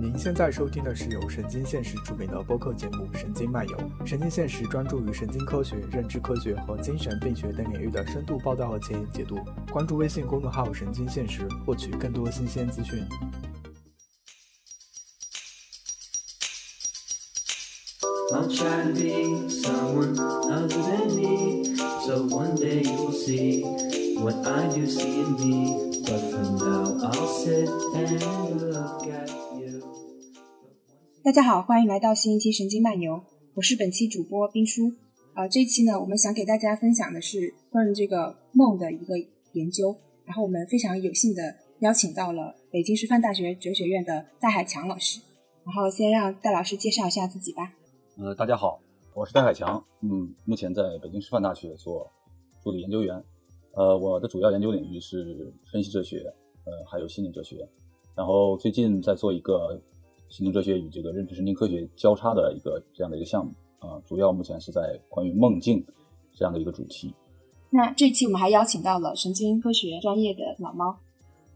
您现在收听的是由神经现实出品的播客节目《神经漫游》。神经现实专注于神经科学、认知科学和精神病学等领域的深度报道和前沿解读。关注微信公众号“神经现实”，获取更多新鲜资讯。I'll try to be someone other than me. So one day you will see what I do see in me. But for now, I'll sit and look at. 大家好，欢迎来到新一期神经漫游，我是本期主播冰叔。呃，这一期呢，我们想给大家分享的是关于这个梦的一个研究。然后我们非常有幸的邀请到了北京师范大学哲学院的戴海强老师。然后先让戴老师介绍一下自己吧。呃，大家好，我是戴海强，嗯，目前在北京师范大学做助理研究员。呃，我的主要研究领域是分析哲学，呃，还有心理哲学。然后最近在做一个心灵哲学与这个认知神经科学交叉的一个这样的一个项目啊、主要目前是在关于梦境这样的一个主题。那这一期我们还邀请到了神经科学专业的老猫。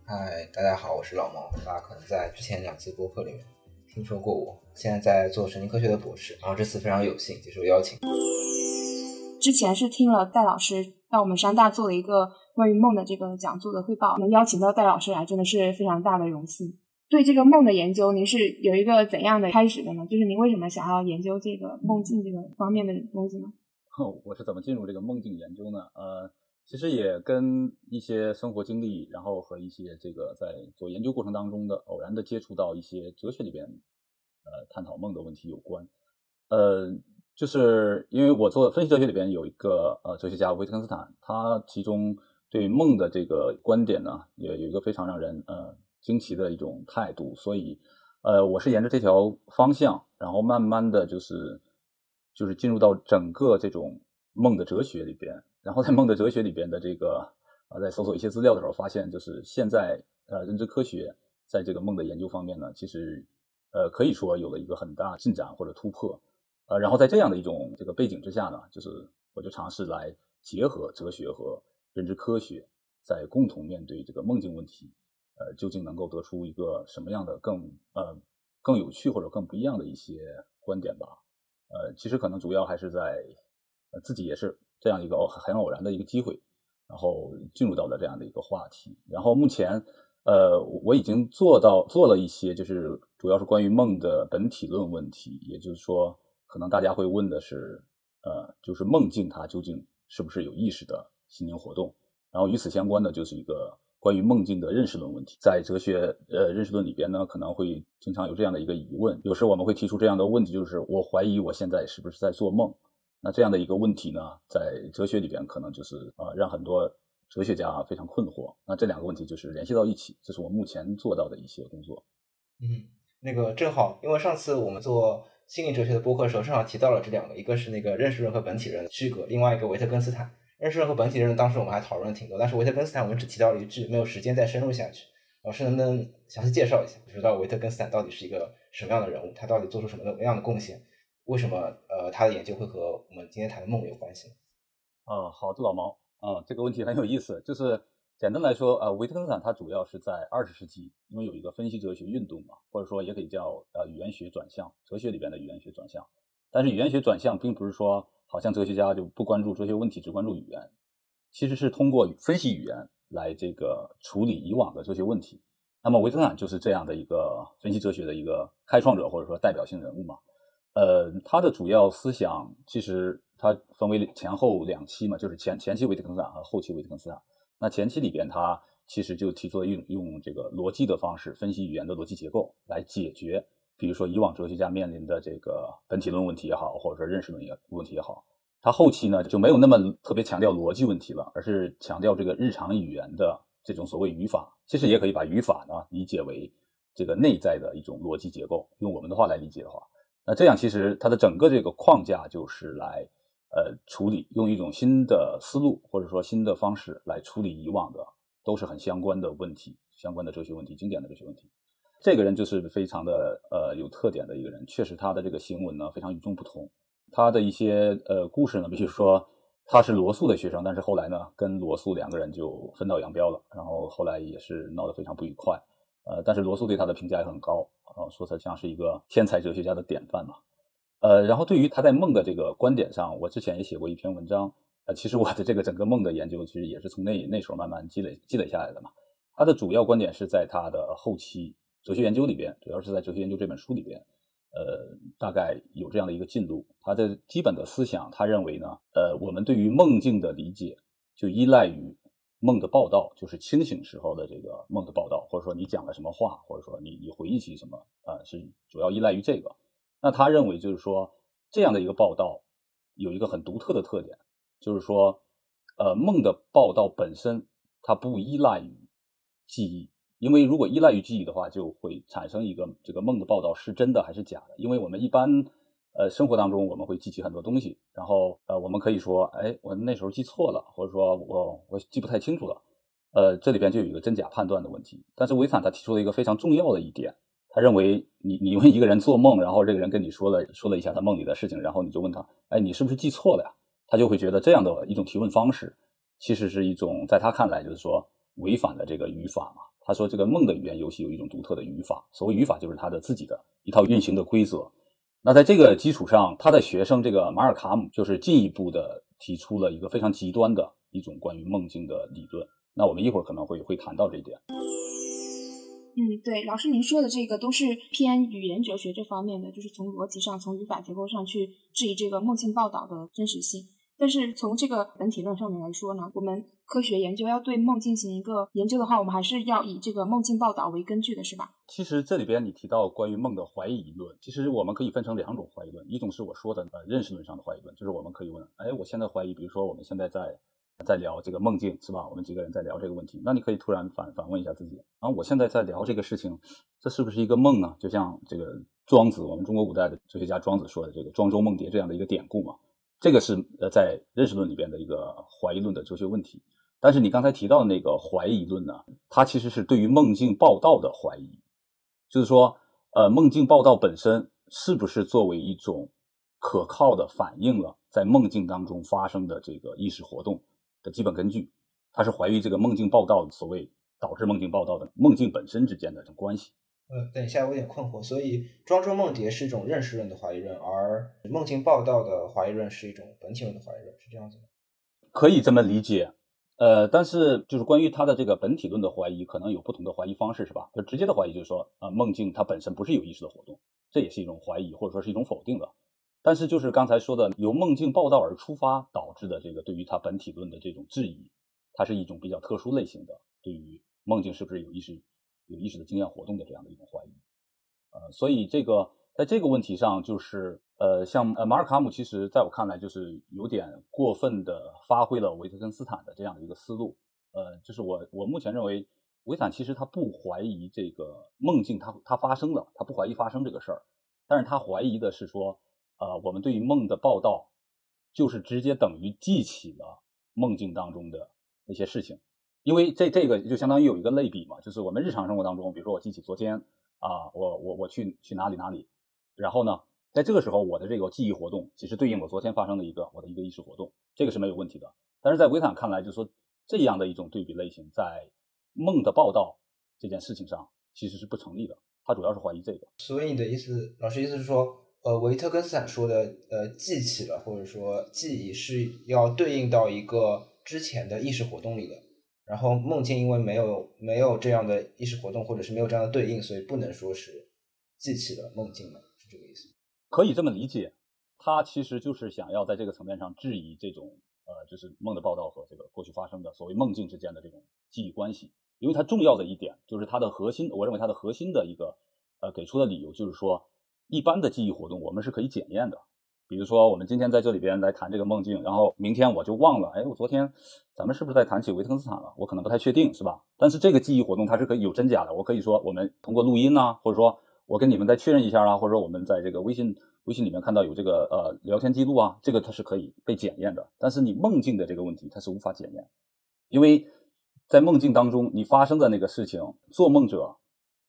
嗨，大家好，我是老猫。大家可能在之前两期播客里面听说过我，现在在做神经科学的博士，然后这次非常有幸接受邀请。之前是听了戴老师到我们山大做了一个关于梦的这个讲座的汇报，能邀请到戴老师来，真的是非常大的荣幸。对这个梦的研究，您是有一个怎样的开始的呢？就是您为什么想要研究这个梦境这个方面的东西呢？哦，我是怎么进入这个梦境研究呢？呃，其实也跟一些生活经历，然后和一些这个在做研究过程当中的偶然的接触到一些哲学里边，呃，探讨梦的问题有关。呃，就是因为我做分析哲学里边有一个呃哲学家维特根斯坦，他其中对梦的这个观点呢，也有一个非常让人呃惊奇的一种态度，所以呃，我是沿着这条方向，然后慢慢的就是就是进入到整个这种梦的哲学里边，然后在梦的哲学里边的这个啊，在搜索一些资料的时候，发现就是现在呃认知科学在这个梦的研究方面呢，其实呃可以说有了一个很大进展或者突破，呃，然后在这样的一种这个背景之下呢，就是我就尝试来结合哲学和认知科学，在共同面对这个梦境问题，呃，究竟能够得出一个什么样的更呃更有趣或者更不一样的一些观点吧。呃，其实可能主要还是在呃自己也是这样一个偶很偶然的一个机会，然后进入到了这样的一个话题。然后目前呃我已经做到做了一些，就是主要是关于梦的本体论问题，也就是说，可能大家会问的是，呃，就是梦境它究竟是不是有意识的心灵活动？然后与此相关的就是一个关于梦境的认识论问题。在哲学呃认识论里边呢，可能会经常有这样的一个疑问，有时我们会提出这样的问题，就是我怀疑我现在是不是在做梦？那这样的一个问题呢，在哲学里边可能就是、呃让很多哲学家非常困惑。那这两个问题就是联系到一起，这是我目前做到的一些工作。嗯，那个正好，因为上次我们做心理哲学的播客的时候，正好提到了这两个，一个是那个认识论和本体论的区隔，另外一个维特根斯坦。认识论和本体论当时我们还讨论了挺多，但是维特根斯坦我们只提到了一句，没有时间再深入下去。老师能不能详细介绍一下，知道维特根斯坦到底是一个什么样的人物，他到底做出什么样的贡献？为什么呃他的研究会和我们今天谈的梦有关系？啊，好的，老毛啊，这个问题很有意思。就是简单来说，呃，维特根斯坦他主要是在二十世纪，因为有一个分析哲学运动嘛，或者说也可以叫呃语言学转向，哲学里边的语言学转向。但是语言学转向并不是说好像哲学家就不关注哲学问题，只关注语言，其实是通过分析语言来这个处理以往的哲学问题。那么维特根斯坦就是这样的一个分析哲学的一个开创者或者说代表性人物嘛。呃，他的主要思想其实它分为前后两期嘛，就是前前期维特根斯坦和后期维特根斯坦。那前期里边，他其实就提出了用用这个逻辑的方式分析语言的逻辑结构来解决，比如说以往哲学家面临的这个本体论问题也好，或者说认识论也问题也好。他后期呢就没有那么特别强调逻辑问题了，而是强调这个日常语言的这种所谓语法。其实也可以把语法呢理解为这个内在的一种逻辑结构。用我们的话来理解的话。那这样其实它的整个这个框架就是来呃处理，用一种新的思路或者说新的方式来处理以往的都是很相关的问题，相关的哲学问题，经典的哲学问题。这个人就是非常的呃有特点的一个人，确实他的这个行文呢非常与众不同。他的一些呃故事呢，比如说他是罗素的学生，但是后来呢跟罗素两个人就分道扬镳了，然后后来也是闹得非常不愉快。呃，但是罗素对他的评价也很高，啊，说他像是一个天才哲学家的典范嘛。呃，然后对于他在梦的这个观点上，我之前也写过一篇文章。呃，其实我的这个整个梦的研究，其实也是从那那时候慢慢积累积累下来的嘛。他的主要观点是在他的后期哲学研究里边，主要是在《哲学研究》这本书里边，呃，大概有这样的一个进度。他的基本的思想，他认为呢，呃，我们对于梦境的理解就依赖于梦的报道，就是清醒时候的这个梦的报道，或者说你讲了什么话，或者说你你回忆起什么，啊，是主要依赖于这个。那他认为就是说这样的一个报道有一个很独特的特点。就是说，呃，梦的报道本身它不依赖于记忆，因为如果依赖于记忆的话，就会产生一个这个梦的报道是真的还是假的。因为我们一般呃生活当中我们会记起很多东西，然后呃我们可以说，哎，我那时候记错了，或者说我我记不太清楚了，呃，这里边就有一个真假判断的问题。但是维坦他提出了一个非常重要的一点，他认为你你问一个人做梦，然后这个人跟你说了说了一下他梦里的事情，然后你就问他，哎，你是不是记错了呀？他就会觉得这样的一种提问方式，其实是一种在他看来就是说违反了这个语法嘛。他说这个梦的语言游戏有一种独特的语法，所谓语法就是他的自己的一套运行的规则。那在这个基础上，他的学生这个马尔卡姆就是进一步的提出了一个非常极端的一种关于梦境的理论。那我们一会儿可能会会谈到这一点。嗯，对，老师您说的这个都是偏语言哲学这方面的，就是从逻辑上、从语法结构上去质疑这个梦境报道的真实性。但是从这个本体论上面来说呢，我们科学研究要对梦进行一个研究的话，我们还是要以这个梦境报道为根据的，是吧？其实这里边你提到关于梦的怀疑论，其实我们可以分成两种怀疑论，一种是我说的呃认识论上的怀疑论，就是我们可以问，哎，我现在怀疑，比如说我们现在在。在聊这个梦境是吧？我们几个人在聊这个问题，那你可以突然反反问一下自己啊，我现在在聊这个事情，这是不是一个梦呢？就像这个庄子，我们中国古代的哲学家庄子说的这个“庄周梦蝶”这样的一个典故嘛，这个是呃在认识论里边的一个怀疑论的哲学问题。但是你刚才提到的那个怀疑论呢，它其实是对于梦境报道的怀疑，就是说，呃，梦境报道本身是不是作为一种可靠的反映了在梦境当中发生的这个意识活动？的基本根据，它是怀疑这个梦境报道所谓导致梦境报道的梦境本身之间的这种关系。呃，等一下，我有点困惑。所以庄周梦蝶是一种认识论的怀疑论，而梦境报道的怀疑论是一种本体论的怀疑论，是这样子吗？可以这么理解。呃，但是就是关于他的这个本体论的怀疑，可能有不同的怀疑方式，是吧？就直接的怀疑就是说，啊，梦境它本身不是有意识的活动，这也是一种怀疑，或者说是一种否定的。但是，就是刚才说的，由梦境报道而出发导致的这个对于它本体论的这种质疑，它是一种比较特殊类型的对于梦境是不是有意识、有意识的经验活动的这样的一种怀疑。呃，所以这个在这个问题上，就是呃，像呃马尔卡姆，其实在我看来就是有点过分的发挥了维特根斯坦的这样的一个思路。呃，就是我我目前认为，维坦其实他不怀疑这个梦境它它发生了，他不怀疑发生这个事儿，但是他怀疑的是说。呃，我们对于梦的报道，就是直接等于记起了梦境当中的那些事情，因为这这个就相当于有一个类比嘛，就是我们日常生活当中，比如说我记起昨天啊，我我我去去哪里哪里，然后呢，在这个时候我的这个记忆活动其实对应我昨天发生的一个我的一个意识活动，这个是没有问题的。但是在维坦看来，就是说这样的一种对比类型，在梦的报道这件事情上其实是不成立的。他主要是怀疑这个。所以你的意思，老师意思是说？呃，维特根斯坦说的，呃，记起了或者说记忆是要对应到一个之前的意识活动里的，然后梦境因为没有没有这样的意识活动，或者是没有这样的对应，所以不能说是记起了梦境嘛，是这个意思？可以这么理解，他其实就是想要在这个层面上质疑这种呃，就是梦的报道和这个过去发生的所谓梦境之间的这种记忆关系，因为它重要的一点就是它的核心，我认为它的核心的一个呃给出的理由就是说。一般的记忆活动，我们是可以检验的。比如说，我们今天在这里边来谈这个梦境，然后明天我就忘了。哎，我昨天咱们是不是在谈起维特根斯坦了？我可能不太确定，是吧？但是这个记忆活动它是可以有真假的。我可以说，我们通过录音呐，或者说我跟你们再确认一下啊，或者说我们在这个微信微信里面看到有这个呃聊天记录啊，这个它是可以被检验的。但是你梦境的这个问题，它是无法检验，因为在梦境当中你发生的那个事情，做梦者。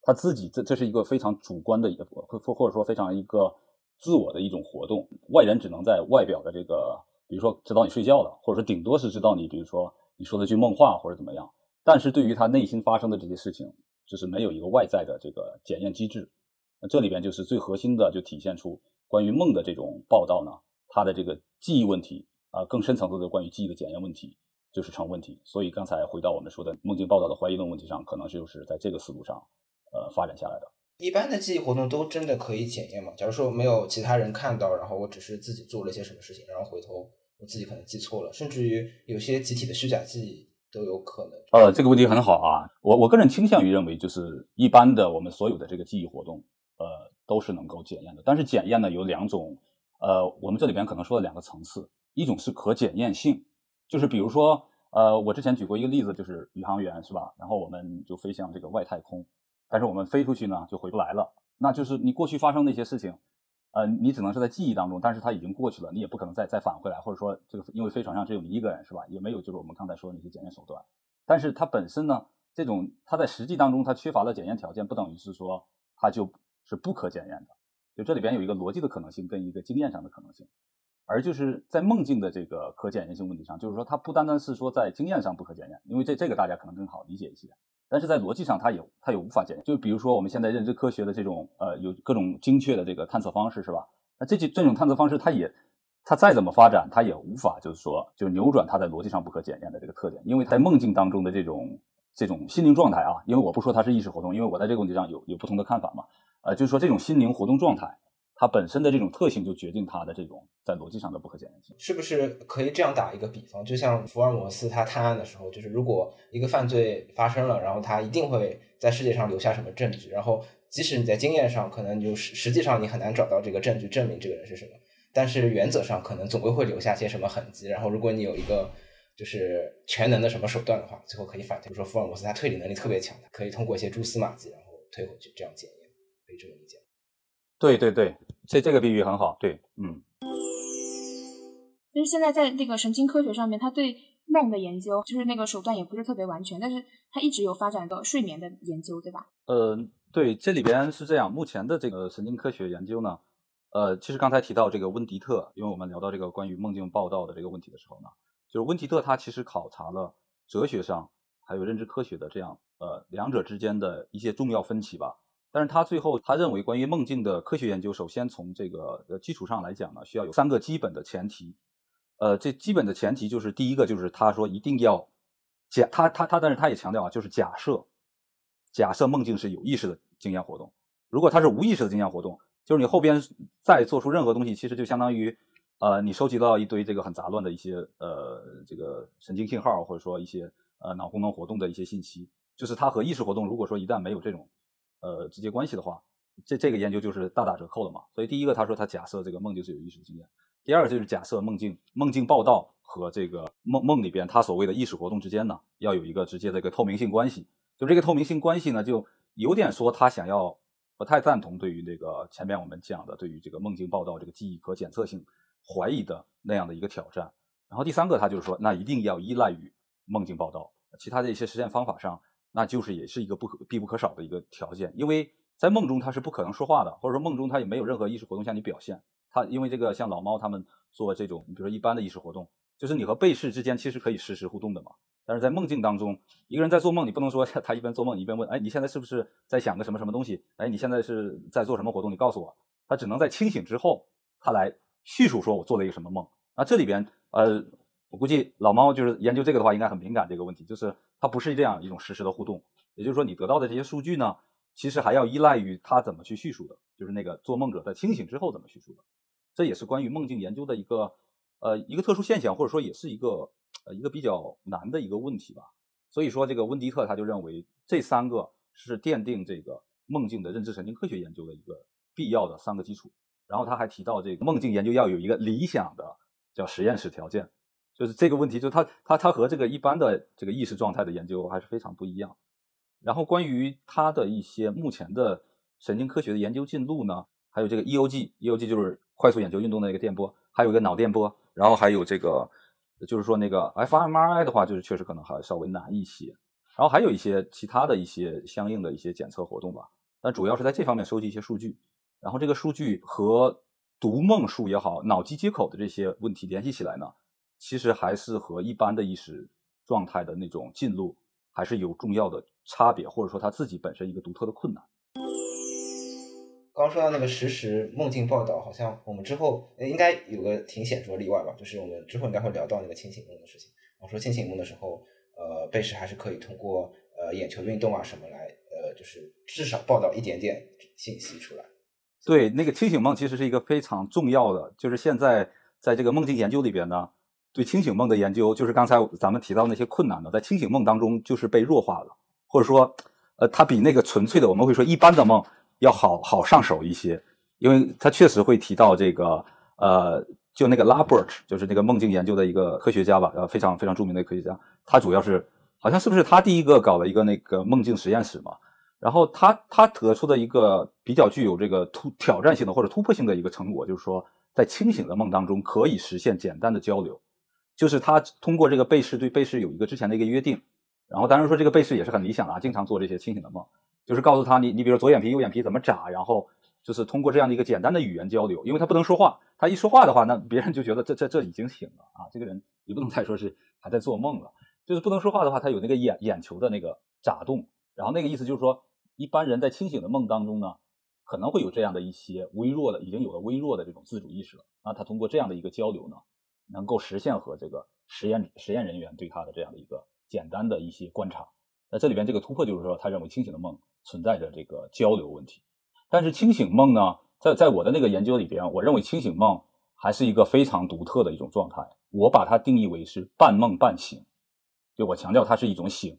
他自己这这是一个非常主观的一个或或者说非常一个自我的一种活动，外人只能在外表的这个，比如说知道你睡觉了，或者说顶多是知道你，比如说你说了句梦话或者怎么样，但是对于他内心发生的这些事情，就是没有一个外在的这个检验机制，那这里边就是最核心的，就体现出关于梦的这种报道呢，它的这个记忆问题啊、更深层次的关于记忆的检验问题就是成问题。所以刚才回到我们说的梦境报道的怀疑论问题上，可能就是在这个思路上呃发展下来的。一般的记忆活动都真的可以检验吗？假如说没有其他人看到，然后我只是自己做了些什么事情，然后回头我自己可能记错了，甚至于有些集体的虚假记忆都有可能。呃，这个问题很好啊，我我个人倾向于认为，就是一般的我们所有的这个记忆活动，呃，都是能够检验的。但是检验呢有两种，呃，我们这里边可能说了两个层次，一种是可检验性，就是比如说，呃，我之前举过一个例子，就是宇航员是吧？然后我们就飞向这个外太空，但是我们飞出去呢就回不来了，那就是你过去发生那些事情。呃，你只能是在记忆当中，但是它已经过去了，你也不可能再再返回来，或者说这个因为飞船上只有你一个人是吧？也没有就是我们刚才说的那些检验手段。但是它本身呢，这种它在实际当中它缺乏了检验条件，不等于是说它就是不可检验的。就这里边有一个逻辑的可能性跟一个经验上的可能性，而就是在梦境的这个可检验性问题上，就是说它不单单是说在经验上不可检验，因为这这个大家可能更好理解一些。但是在逻辑上，它也它也无法检验。就比如说我们现在认知科学的这种呃有各种精确的这个探测方式是吧？那这这这种探测方式，它也它再怎么发展，它也无法就是说就扭转它在逻辑上不可检验的这个特点，因为在梦境当中的这种这种心灵状态啊，因为我不说它是意识活动，因为我在这个问题上有有不同的看法嘛，呃，就是说这种心灵活动状态。它本身的这种特性就决定它的这种在逻辑上的不可检验性，是不是可以这样打一个比方？就像福尔摩斯他探案的时候，就是如果一个犯罪发生了，然后他一定会在世界上留下什么证据，然后即使你在经验上可能就实实际上你很难找到这个证据证明这个人是什么，但是原则上可能总归会留下些什么痕迹。然后如果你有一个就是全能的什么手段的话，最后可以反推。比如说福尔摩斯他推理能力特别强，可以通过一些蛛丝马迹然后推回去，这样检验，可以这么理解。对对对，这这个比喻很好。对，嗯，就是现在在那个神经科学上面，他对梦的研究，就是那个手段也不是特别完全，但是他一直有发展到睡眠的研究，对吧？呃，对，这里边是这样，目前的这个神经科学研究呢，呃，其实刚才提到这个温迪特，因为我们聊到这个关于梦境报道的这个问题的时候呢，就是温迪特他其实考察了哲学上还有认知科学的这样呃两者之间的一些重要分歧吧。但是他最后他认为，关于梦境的科学研究，首先从这个呃基础上来讲呢，需要有三个基本的前提。呃，这基本的前提就是第一个就是他说一定要假他他他，但是他也强调啊，就是假设假设梦境是有意识的经验活动。如果它是无意识的经验活动，就是你后边再做出任何东西，其实就相当于呃你收集到一堆这个很杂乱的一些呃这个神经信号或者说一些呃脑功能活动的一些信息，就是它和意识活动如果说一旦没有这种呃直接关系的话，这这个研究就是大打折扣了嘛。所以第一个他说他假设这个梦境是有意识经验。第二个就是假设梦境梦境报道和这个梦梦里边他所谓的意识活动之间呢，要有一个直接的一个透明性关系。就这个透明性关系呢，就有点说他想要不太赞同对于这个前面我们讲的对于这个梦境报道这个记忆可检测性怀疑的那样的一个挑战。然后第三个他就是说，那一定要依赖于梦境报道，其他的一些实践方法上，那就是也是一个不可必不可少的一个条件，因为在梦中他是不可能说话的，或者说梦中他也没有任何意识活动向你表现。他因为这个像老猫他们做这种，比如说一般的意识活动，就是你和被试之间其实可以实时互动的嘛。但是在梦境当中，一个人在做梦，你不能说 他一边做梦一边问，哎，你现在是不是在想个什么什么东西？哎，你现在是在做什么活动？你告诉我。他只能在清醒之后，他来叙述说我做了一个什么梦。那这里边，呃，我估计老猫就是研究这个的话，应该很敏感这个问题，就是它不是这样一种实时的互动。也就是说，你得到的这些数据呢，其实还要依赖于他怎么去叙述的，就是那个做梦者在清醒之后怎么叙述的。这也是关于梦境研究的一个呃一个特殊现象，或者说也是一个呃一个比较难的一个问题吧。所以说，这个温迪特他就认为这三个是奠定这个梦境的认知神经科学研究的一个必要的三个基础。然后他还提到，这个梦境研究要有一个理想的叫实验室条件，就是这个问题，就他他他和这个一般的这个意识状态的研究还是非常不一样。然后关于他的一些目前的神经科学的研究进路呢？还有这个 EOG，EOG 就是快速眼球运动的一个电波，还有一个脑电波，然后还有这个，就是说那个 fMRI 的话，就是确实可能还稍微难一些，然后还有一些其他的一些相应的一些检测活动吧，但主要是在这方面收集一些数据，然后这个数据和读梦术也好，脑机接口的这些问题联系起来呢，其实还是和一般的意识状态的那种进入还是有重要的差别，或者说他自己本身一个独特的困难。刚刚说到那个实时梦境报道，好像我们之后呃应该有个挺显著的例外吧，就是我们之后应该会聊到那个清醒梦的事情。我说清醒梦的时候，呃，被试还是可以通过呃眼球运动啊什么来，呃，就是至少报道一点点信息出来。对，那个清醒梦其实是一个非常重要的，就是现在在这个梦境研究里边呢，对清醒梦的研究，就是刚才咱们提到那些困难的，在清醒梦当中就是被弱化了，或者说，呃，它比那个纯粹的我们会说一般的梦要好好上手一些，因为它确实会提到这个，呃，就那个拉伯特，就是那个梦境研究的一个科学家吧，呃，非常非常著名的科学家，他主要是好像是不是他第一个搞了一个那个梦境实验室嘛？然后他他得出的一个比较具有这个突挑战性的或者突破性的一个成果，就是说在清醒的梦当中可以实现简单的交流，就是他通过这个被试对被试有一个之前的一个约定，然后当然说这个被试也是很理想的啊，经常做这些清醒的梦，就是告诉他你你比如左眼皮右眼皮怎么眨，然后就是通过这样的一个简单的语言交流，因为他不能说话，他一说话的话，那别人就觉得这这这已经醒了啊，这个人也不能再说是还在做梦了，就是不能说话的话，他有那个眼眼球的那个眨动，然后那个意思就是说。一般人在清醒的梦当中呢，可能会有这样的一些微弱的，已经有了微弱的这种自主意识了。那他通过这样的一个交流呢，能够实现和这个实验实验人员对他的这样的一个简单的一些观察。那这里边这个突破就是说，他认为清醒的梦存在着这个交流问题。但是清醒梦呢，在在我的那个研究里边，我认为清醒梦还是一个非常独特的一种状态。我把它定义为是半梦半醒，就我强调它是一种醒。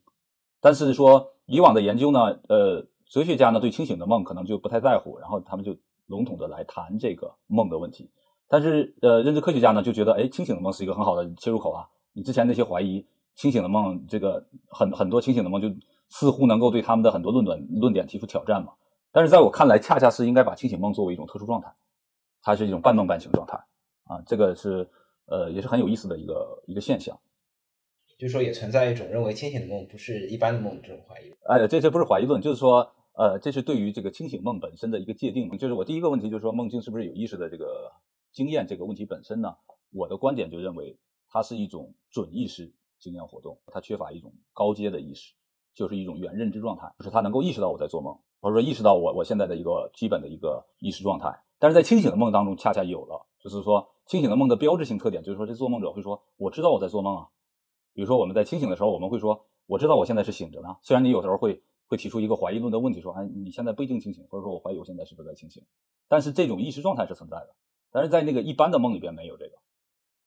但是说以往的研究呢，呃，哲学家呢对清醒的梦可能就不太在乎，然后他们就笼统的来谈这个梦的问题。但是呃，认知科学家呢就觉得，哎，清醒的梦是一个很好的切入口啊。你之前那些怀疑清醒的梦，这个很很多清醒的梦就似乎能够对他们的很多论断论点提出挑战嘛。但是在我看来，恰恰是应该把清醒梦作为一种特殊状态，它是一种半梦半醒状态啊，这个是呃也是很有意思的一个一个现象。就是说，也存在一种认为清醒的梦不是一般的梦这种怀疑。哎，这这不是怀疑论，就是说，呃，这是对于这个清醒梦本身的一个界定。就是我第一个问题，就是说梦境是不是有意识的这个经验这个问题本身呢？我的观点就认为它是一种准意识经验活动，它缺乏一种高阶的意识，就是一种原认知状态，就是它能够意识到我在做梦，或者说意识到我我现在的一个基本的一个意识状态。但是在清醒的梦当中，恰恰有了，就是说清醒的梦的标志性特点，就是说这做梦者会说，我知道我在做梦啊。比如说，我们在清醒的时候，我们会说：“我知道我现在是醒着呢。”虽然你有时候会会提出一个怀疑论的问题，说：“哎，你现在不一定清醒，或者说我怀疑我现在是不是在清醒。”但是这种意识状态是存在的。但是在那个一般的梦里边没有这个，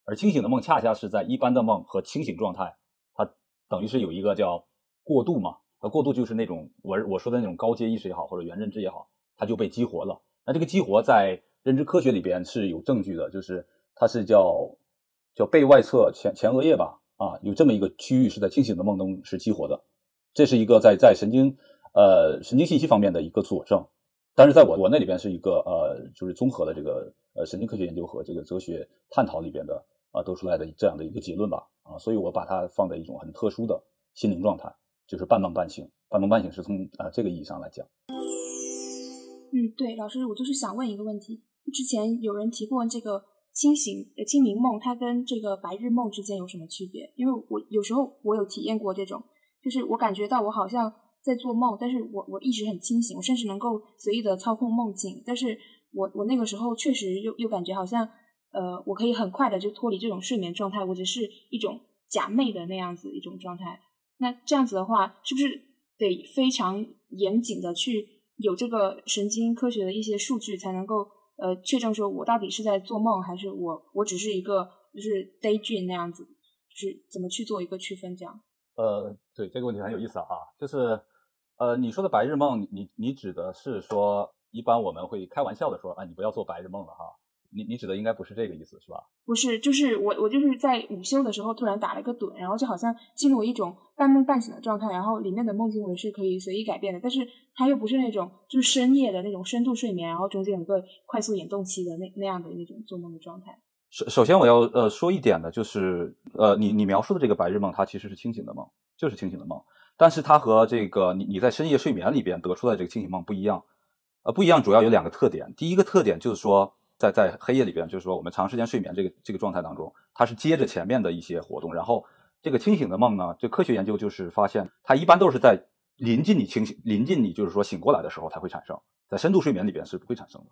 而清醒的梦恰恰是在一般的梦和清醒状态，它等于是有一个叫过渡嘛。那过渡就是那种我我说的那种高阶意识也好，或者原认知也好，它就被激活了。那这个激活在认知科学里边是有证据的，就是它是叫叫背外侧前前额叶吧。啊，有这么一个区域是在清醒的梦中是激活的，这是一个在在神经呃神经信息方面的一个佐证。但是在我我那里边是一个呃就是综合的这个呃神经科学研究和这个哲学探讨里边的啊得出来的这样的一个结论吧啊，所以我把它放在一种很特殊的心灵状态，就是半梦半醒。半梦半醒是从啊这个意义上来讲。嗯，对，老师，我就是想问一个问题，之前有人提过这个。清醒呃清明梦，它跟这个白日梦之间有什么区别？因为我有时候我有体验过这种，就是我感觉到我好像在做梦，但是我我一直很清醒，我甚至能够随意的操控梦境，但是我我那个时候确实又又感觉好像呃我可以很快的就脱离这种睡眠状态，我只是一种假寐的那样子一种状态。那这样子的话，是不是得非常严谨的去有这个神经科学的一些数据才能够？呃，确证说我到底是在做梦，还是我我只是一个就是 daydream 那样子，就是怎么去做一个区分？这样？呃，对这个问题很有意思啊，就是呃，你说的白日梦，你你指的是说，一般我们会开玩笑的说，啊，你不要做白日梦了哈。你你指的应该不是这个意思，是吧？不是，就是我我就是在午休的时候突然打了一个盹，然后就好像进入一种半梦半醒的状态，然后里面的梦境我是可以随意改变的，但是它又不是那种就是深夜的那种深度睡眠，然后中间有个快速眼动期的那那样的那种做梦的状态。首首先我要呃说一点的就是呃你你描述的这个白日梦，它其实是清醒的梦，就是清醒的梦，但是它和这个你你在深夜睡眠里边得出来这个清醒梦不一样，呃不一样主要有两个特点，第一个特点就是说。在在黑夜里边，就是说我们长时间睡眠这个这个状态当中，它是接着前面的一些活动，然后这个清醒的梦呢，就科学研究就是发现，它一般都是在临近你清醒、临近你就是说醒过来的时候才会产生。在深度睡眠里边是不会产生的。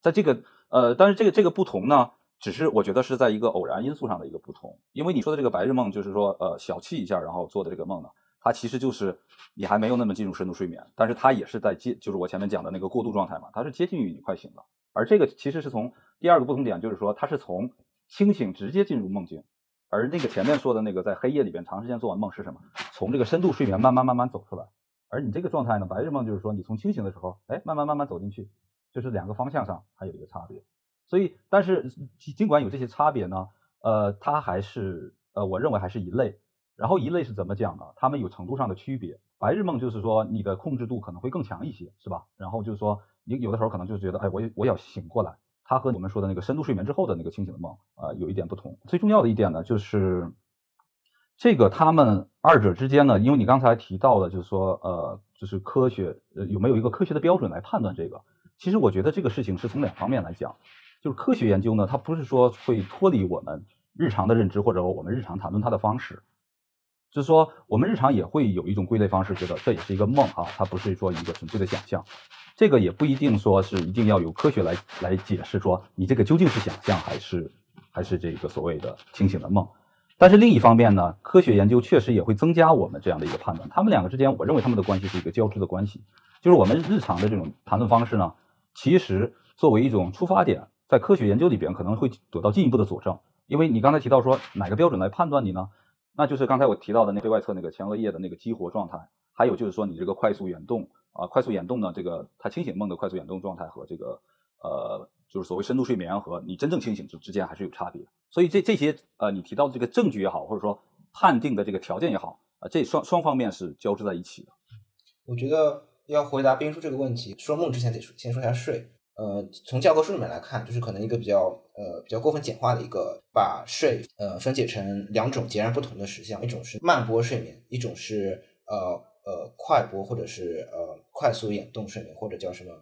在这个呃，但是这个这个不同呢，只是我觉得是在一个偶然因素上的一个不同。因为你说的这个白日梦，就是说呃小憩一下然后做的这个梦呢，它其实就是你还没有那么进入深度睡眠，但是它也是在接，就是我前面讲的那个过渡状态嘛，它是接近于你快醒了。而这个其实是从第二个不同点，就是说它是从清醒直接进入梦境，而那个前面说的那个在黑夜里边长时间做完梦是什么？从这个深度睡眠慢慢慢慢走出来。而你这个状态呢，白日梦就是说你从清醒的时候，哎，慢慢慢慢走进去，就是两个方向上还有一个差别。所以，但是尽管有这些差别呢，呃，它还是呃，我认为还是一类。然后一类是怎么讲呢？他们有程度上的区别。白日梦就是说你的控制度可能会更强一些，是吧？然后就是说你有的时候可能就觉得，哎，我我要醒过来。它和我们说的那个深度睡眠之后的那个清醒的梦啊，有一点不同。最重要的一点呢，就是这个他们二者之间呢，因为你刚才提到了，就是说呃，就是科学呃有没有一个科学的标准来判断这个？其实我觉得这个事情是从两方面来讲。就是科学研究呢，它不是说会脱离我们日常的认知或者我们日常谈论它的方式，就是说我们日常也会有一种归类方式，觉得这也是一个梦啊，它不是说一个纯粹的想象。这个也不一定说是一定要有科学来来解释说你这个究竟是想象还是还是这个所谓的清醒的梦。但是另一方面呢，科学研究确实也会增加我们这样的一个判断。他们两个之间，我认为他们的关系是一个交织的关系。就是我们日常的这种谈论方式呢，其实作为一种出发点。在科学研究里边可能会得到进一步的佐证，因为你刚才提到说哪个标准来判断你呢？那就是刚才我提到的那对外侧那个前额叶的那个激活状态，还有就是说你这个快速眼动啊，快速眼动呢，这个它清醒梦的快速眼动状态和这个呃，就是所谓深度睡眠和你真正清醒之之间还是有差别。所以这这些呃，你提到的这个证据也好，或者说判定的这个条件也好啊，这双双方面是交织在一起的。我觉得要回答兵叔这个问题，说梦之前得先说一下睡。呃，从教科书里面来看，就是可能一个比较呃比较过分简化的一个，把睡呃分解成两种截然不同的实相，一种是慢波睡眠，一种是呃呃快波或者是呃快速眼动睡眠，或者叫什么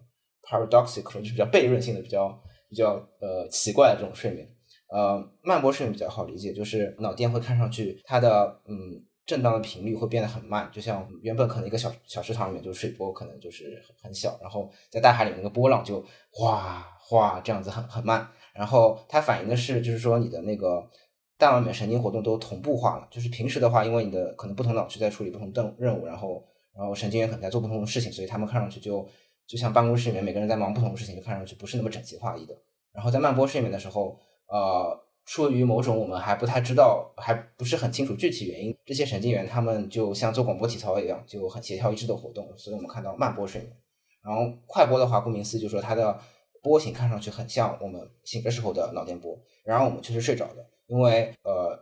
paradoxical，就是比较悖论性的、比较比较呃奇怪的这种睡眠。呃，慢波睡眠比较好理解，就是脑电会看上去它的嗯。震荡的频率会变得很慢，就像原本可能一个小小池塘里面就是水波可能就是很小，然后在大海里面那个波浪就哗哗这样子很很慢，然后它反映的是就是说你的那个大脑里面神经活动都同步化了，就是平时的话，因为你的可能不同脑区在处理不同任任务，然后然后神经元可能在做不同的事情，所以他们看上去就就像办公室里面每个人在忙不同的事情，就看上去不是那么整齐划一的。然后在慢波睡眠的时候，呃。出于某种我们还不太知道，还不是很清楚具体原因，这些神经元他们就像做广播体操一样，就很协调一致的活动，所以我们看到慢波睡眠。然后快波的话，顾名思义，就是说它的波形看上去很像我们醒的时候的脑电波，然后我们却是睡着的，因为呃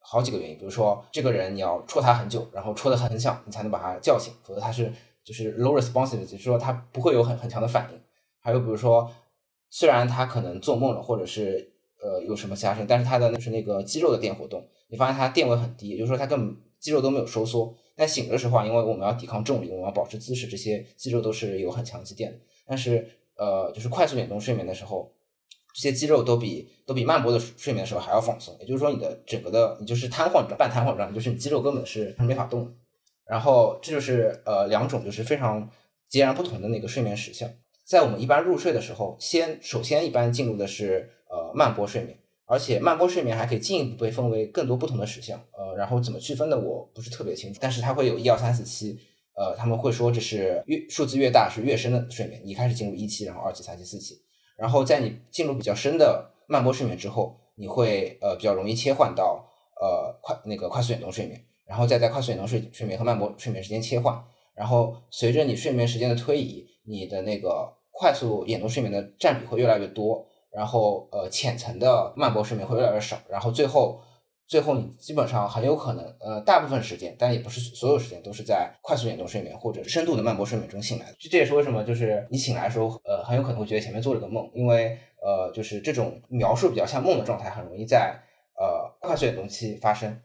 好几个原因，比如说这个人你要戳他很久，然后戳的很响，你才能把他叫醒，否则他是就是 low responsive，就是说他不会有很很强的反应。还有比如说，虽然他可能做梦了，或者是。呃，有什么加深？但是它的那是那个肌肉的电活动，你发现它电位很低，也就是说它根本肌肉都没有收缩。但醒的时候，因为我们要抵抗重力，我们要保持姿势，这些肌肉都是有很强肌电的。但是呃，就是快速眼动睡眠的时候，这些肌肉都比都比慢波的睡眠的时候还要放松。也就是说，你的整个的你就是瘫痪状半瘫痪状态，就是你肌肉根本是没法动。然后这就是呃两种就是非常截然不同的那个睡眠时相。在我们一般入睡的时候，先首先一般进入的是。呃，慢波睡眠，而且慢波睡眠还可以进一步被分为更多不同的时相，呃，然后怎么区分的我不是特别清楚，但是它会有一二三四七，呃，他们会说这是越数字越大是越深的睡眠，你开始进入一期，然后二期、三期、四期，然后在你进入比较深的慢波睡眠之后，你会呃比较容易切换到呃快那个快速眼动睡眠，然后再在快速眼动睡睡眠和慢波睡眠之间切换，然后随着你睡眠时间的推移，你的那个快速眼动睡眠的占比会越来越多。然后，呃，浅层的慢波睡眠会越来越少，然后最后，最后你基本上很有可能，呃，大部分时间，但也不是所有时间都是在快速眼动睡眠或者深度的慢波睡眠中醒来的。这这也是为什么，就是你醒来的时候，呃，很有可能会觉得前面做了个梦，因为，呃，就是这种描述比较像梦的状态，很容易在呃快速眼动期发生。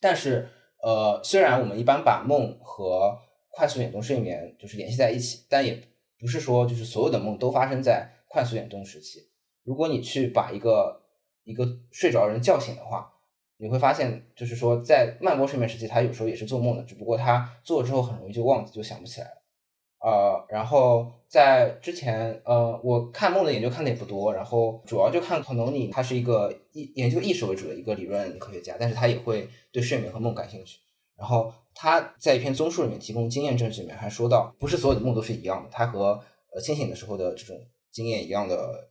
但是，呃，虽然我们一般把梦和快速眼动睡眠就是联系在一起，但也不是说就是所有的梦都发生在快速眼动时期。如果你去把一个一个睡着人叫醒的话，你会发现，就是说，在慢波睡眠时期，他有时候也是做梦的，只不过他做了之后很容易就忘记，就想不起来了。呃，然后在之前，呃，我看梦的研究看的也不多，然后主要就看可能你，他是一个意研究意识为主的一个理论科学家，但是他也会对睡眠和梦感兴趣。然后他在一篇综述里面提供经验证据里面还说到，不是所有的梦都是一样的，它和呃清醒的时候的这种经验一样的，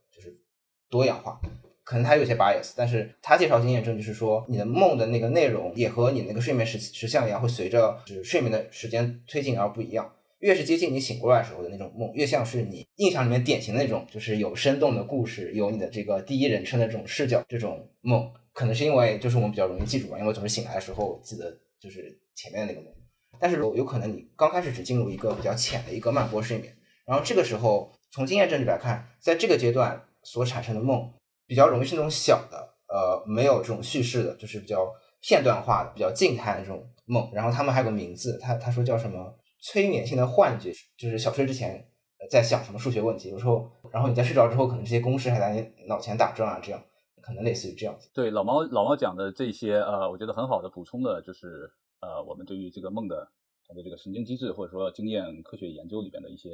多样化。可能他有些 bias，但是他介绍经验证据是说，你的梦的那个内容也和你那个睡眠时时相一样，会随着就是睡眠的时间推进而不一样。越是接近你醒过来时候的那种梦，越像是你印象里面典型的那种，就是有生动的故事，有你的这个第一人称的这种视角，这种梦，可能是因为就是我们比较容易记住吧，因为总是醒来的时候记得就是前面的那个梦。但是有有可能你刚开始只进入一个比较浅的一个慢波睡眠，然后这个时候从经验证据来看，在这个阶段所产生的梦。比较容易是那种小的，呃，没有这种叙事的，就是比较片段化的、比较静态的这种梦。然后他们还有个名字，他他说叫什么催眠性的幻觉，就是小睡之前在想什么数学问题，有时候，然后你在睡着之后，可能这些公式还在你脑前打转啊，这样可能类似于这样子。对老猫老猫讲的这些，呃，我觉得很好的补充了，就是呃，我们对于这个梦的它的这个神经机制或者说经验科学研究里边的一些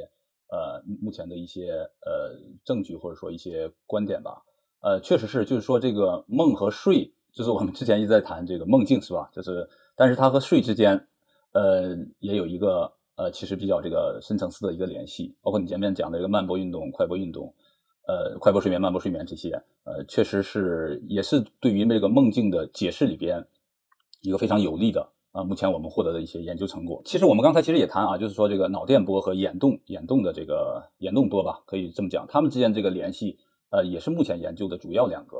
呃目前的一些呃证据或者说一些观点吧。呃，确实是，就是说这个梦和睡，就是我们之前一直在谈这个梦境，是吧？就是，但是它和睡之间，呃，也有一个呃，其实比较这个深层次的一个联系。包括你前面讲的这个慢波运动、快波运动，呃，快波睡眠、慢波睡眠这些，呃，确实是也是对于这个梦境的解释里边一个非常有利的啊。目前我们获得的一些研究成果，其实我们刚才其实也谈啊，就是说这个脑电波和眼动、眼动的这个眼动波吧，可以这么讲，它们之间这个联系。呃，也是目前研究的主要两个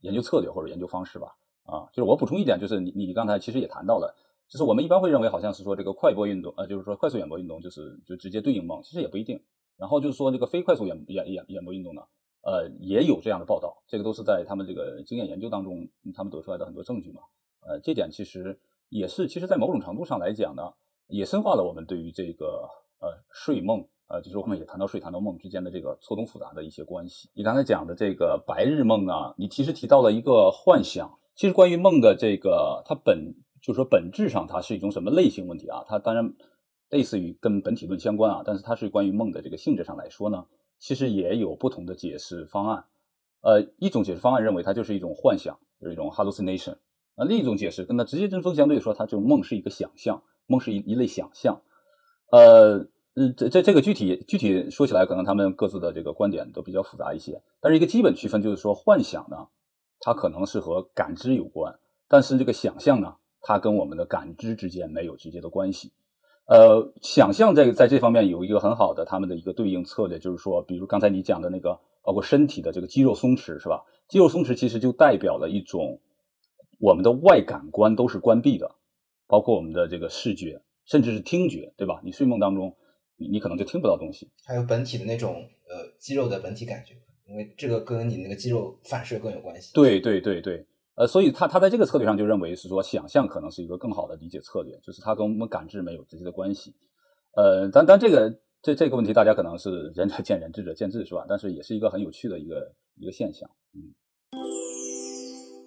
研究策略或者研究方式吧。啊，就是我补充一点，就是你你刚才其实也谈到了，就是我们一般会认为好像是说这个快波运动，呃，就是说快速眼波运动就是就直接对应梦，其实也不一定。然后就是说这个非快速眼眼眼眼波运动呢，呃，也有这样的报道，这个都是在他们这个经验研究当中他们得出来的很多证据嘛。呃，这点其实也是，其实在某种程度上来讲呢，也深化了我们对于这个呃睡梦。呃，就是我们也谈到睡、谈到梦之间的这个错综复杂的一些关系。你刚才讲的这个白日梦啊，你其实提到了一个幻想。其实关于梦的这个，它本就是说本质上它是一种什么类型问题啊？它当然类似于跟本体论相关啊，但是它是关于梦的这个性质上来说呢，其实也有不同的解释方案。呃，一种解释方案认为它就是一种幻想，就是一种 hallucination。那另一种解释跟它直接针锋相对，说它就梦是一个想象，梦是一一类想象。呃。嗯，这这这个具体具体说起来，可能他们各自的这个观点都比较复杂一些。但是一个基本区分就是说，幻想呢，它可能是和感知有关；但是这个想象呢，它跟我们的感知之间没有直接的关系。呃，想象在在这方面有一个很好的他们的一个对应策略，就是说，比如刚才你讲的那个，包括身体的这个肌肉松弛，是吧？肌肉松弛其实就代表了一种我们的外感官都是关闭的，包括我们的这个视觉，甚至是听觉，对吧？你睡梦当中。你你可能就听不到东西，还有本体的那种呃肌肉的本体感觉，因为这个跟你那个肌肉反射更有关系。对对对对，呃，所以他他在这个策略上就认为是说想象可能是一个更好的理解策略，就是它跟我们感知没有直接的关系。呃，但但这个这这个问题大家可能是仁者见仁，智者见智，是吧？但是也是一个很有趣的一个一个现象。嗯，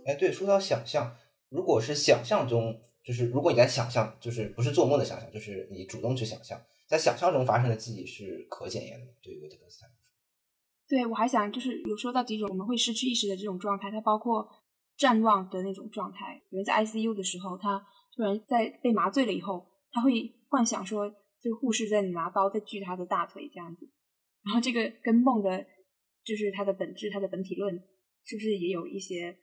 哎，对，说到想象，如果是想象中，就是如果你在想象，就是不是做梦的想象，就是你主动去想象。在想象中发生的记忆是可检验的，对于维特根斯坦来说。对，我还想就是有说到几种我们会失去意识的这种状态，它包括战乱的那种状态。有人在 ICU 的时候，他突然在被麻醉了以后，他会幻想说这个护士在拿刀在锯他的大腿这样子。然后这个跟梦的，就是它的本质、它的本体论，是不是也有一些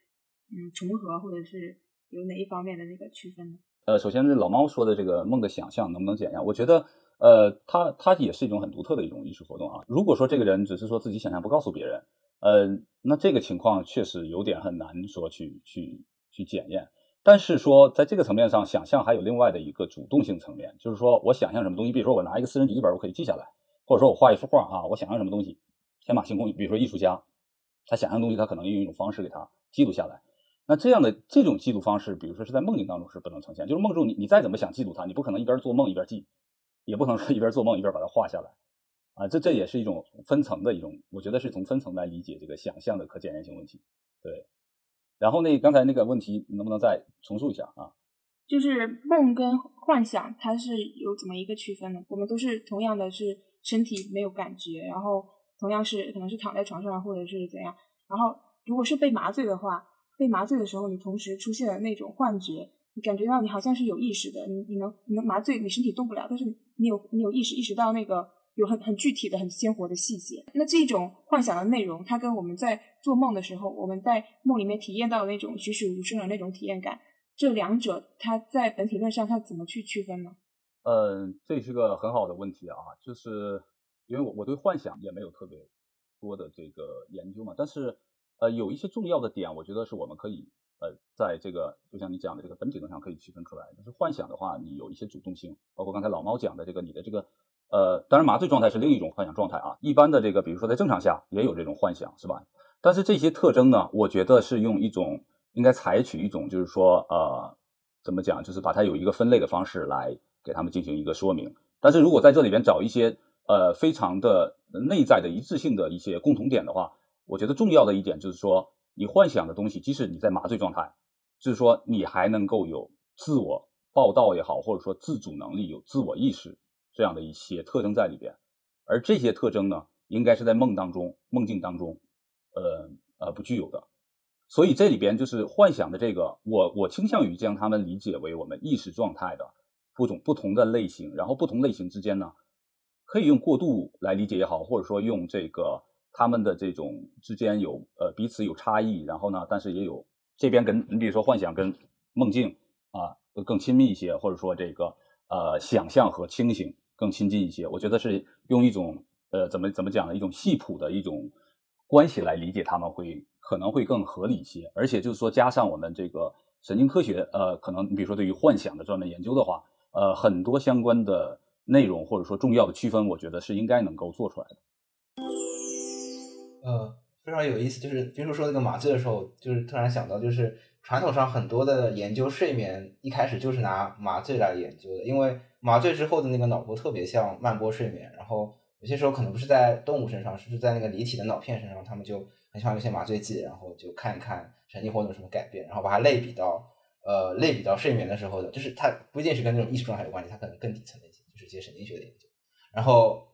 嗯重合，或者是有哪一方面的那个区分呢？呃，首先是老猫说的这个梦的想象能不能检验？我觉得。呃，它它也是一种很独特的一种艺术活动啊。如果说这个人只是说自己想象不告诉别人，呃，那这个情况确实有点很难说去去去检验。但是说在这个层面上，想象还有另外的一个主动性层面，就是说我想象什么东西，比如说我拿一个私人笔记本，我可以记下来，或者说我画一幅画啊，我想象什么东西，天马行空。比如说艺术家，他想象东西，他可能用一种方式给他记录下来。那这样的这种记录方式，比如说是在梦境当中是不能呈现，就是梦中你你再怎么想记录它，你不可能一边做梦一边记。也不能说一边做梦一边把它画下来，啊，这这也是一种分层的一种，我觉得是从分层来理解这个想象的可检验性问题。对，然后那刚才那个问题能不能再重述一下啊？就是梦跟幻想，它是有怎么一个区分呢？我们都是同样的是身体没有感觉，然后同样是可能是躺在床上或者是怎样，然后如果是被麻醉的话，被麻醉的时候你同时出现了那种幻觉，你感觉到你好像是有意识的，你你能你能麻醉，你身体动不了，但是你有你有意识意识到那个有很很具体的很鲜活的细节。那这种幻想的内容，它跟我们在做梦的时候，我们在梦里面体验到的那种栩栩如生的那种体验感。这两者它在本体论上它怎么去区分呢？嗯，这是个很好的问题啊，就是因为我我对幻想也没有特别多的这个研究嘛，但是呃有一些重要的点，我觉得是我们可以呃在这个就像你讲的这个本体论上可以区分出来。就是幻想的话，你有一些主动性，包括刚才老猫讲的这个你的这个呃，当然麻醉状态是另一种幻想状态啊。一般的这个比如说在正常下也有这种幻想，是吧？但是这些特征呢，我觉得是用一种。应该采取一种，就是说，呃，怎么讲，就是把它有一个分类的方式来给他们进行一个说明。但是如果在这里边找一些，呃，非常的内在的一致性的一些共同点的话，我觉得重要的一点就是说，你幻想的东西，即使你在麻醉状态，就是说你还能够有自我报道也好，或者说自主能力、有自我意识这样的一些特征在里边。而这些特征呢，应该是在梦当中、梦境当中，呃呃，不具有的。所以这里边就是幻想的这个，我我倾向于将它们理解为我们意识状态的不种不同的类型，然后不同类型之间呢，可以用过渡来理解也好，或者说用这个他们的这种之间有呃彼此有差异，然后呢，但是也有这边跟你比如说幻想跟梦境啊更亲密一些，或者说这个呃想象和清醒更亲近一些，我觉得是用一种呃怎么怎么讲呢，一种系谱的一种关系来理解他们会。可能会更合理一些，而且就是说，加上我们这个神经科学，呃，可能你比如说对于幻想的专门研究的话，呃，很多相关的内容或者说重要的区分，我觉得是应该能够做出来的。呃，非常有意思，就是比如说那个麻醉的时候，就是突然想到，就是传统上很多的研究睡眠一开始就是拿麻醉来研究的，因为麻醉之后的那个脑波特别像慢波睡眠，然后有些时候可能不是在动物身上，是在那个离体的脑片身上，他们就。很喜欢用些麻醉剂，然后就看一看神经活动什么改变，然后把它类比到呃类比到睡眠的时候的，就是它不一定是跟那种意识状态有关系，它可能更底层的一些，就是一些神经学的研究。然后，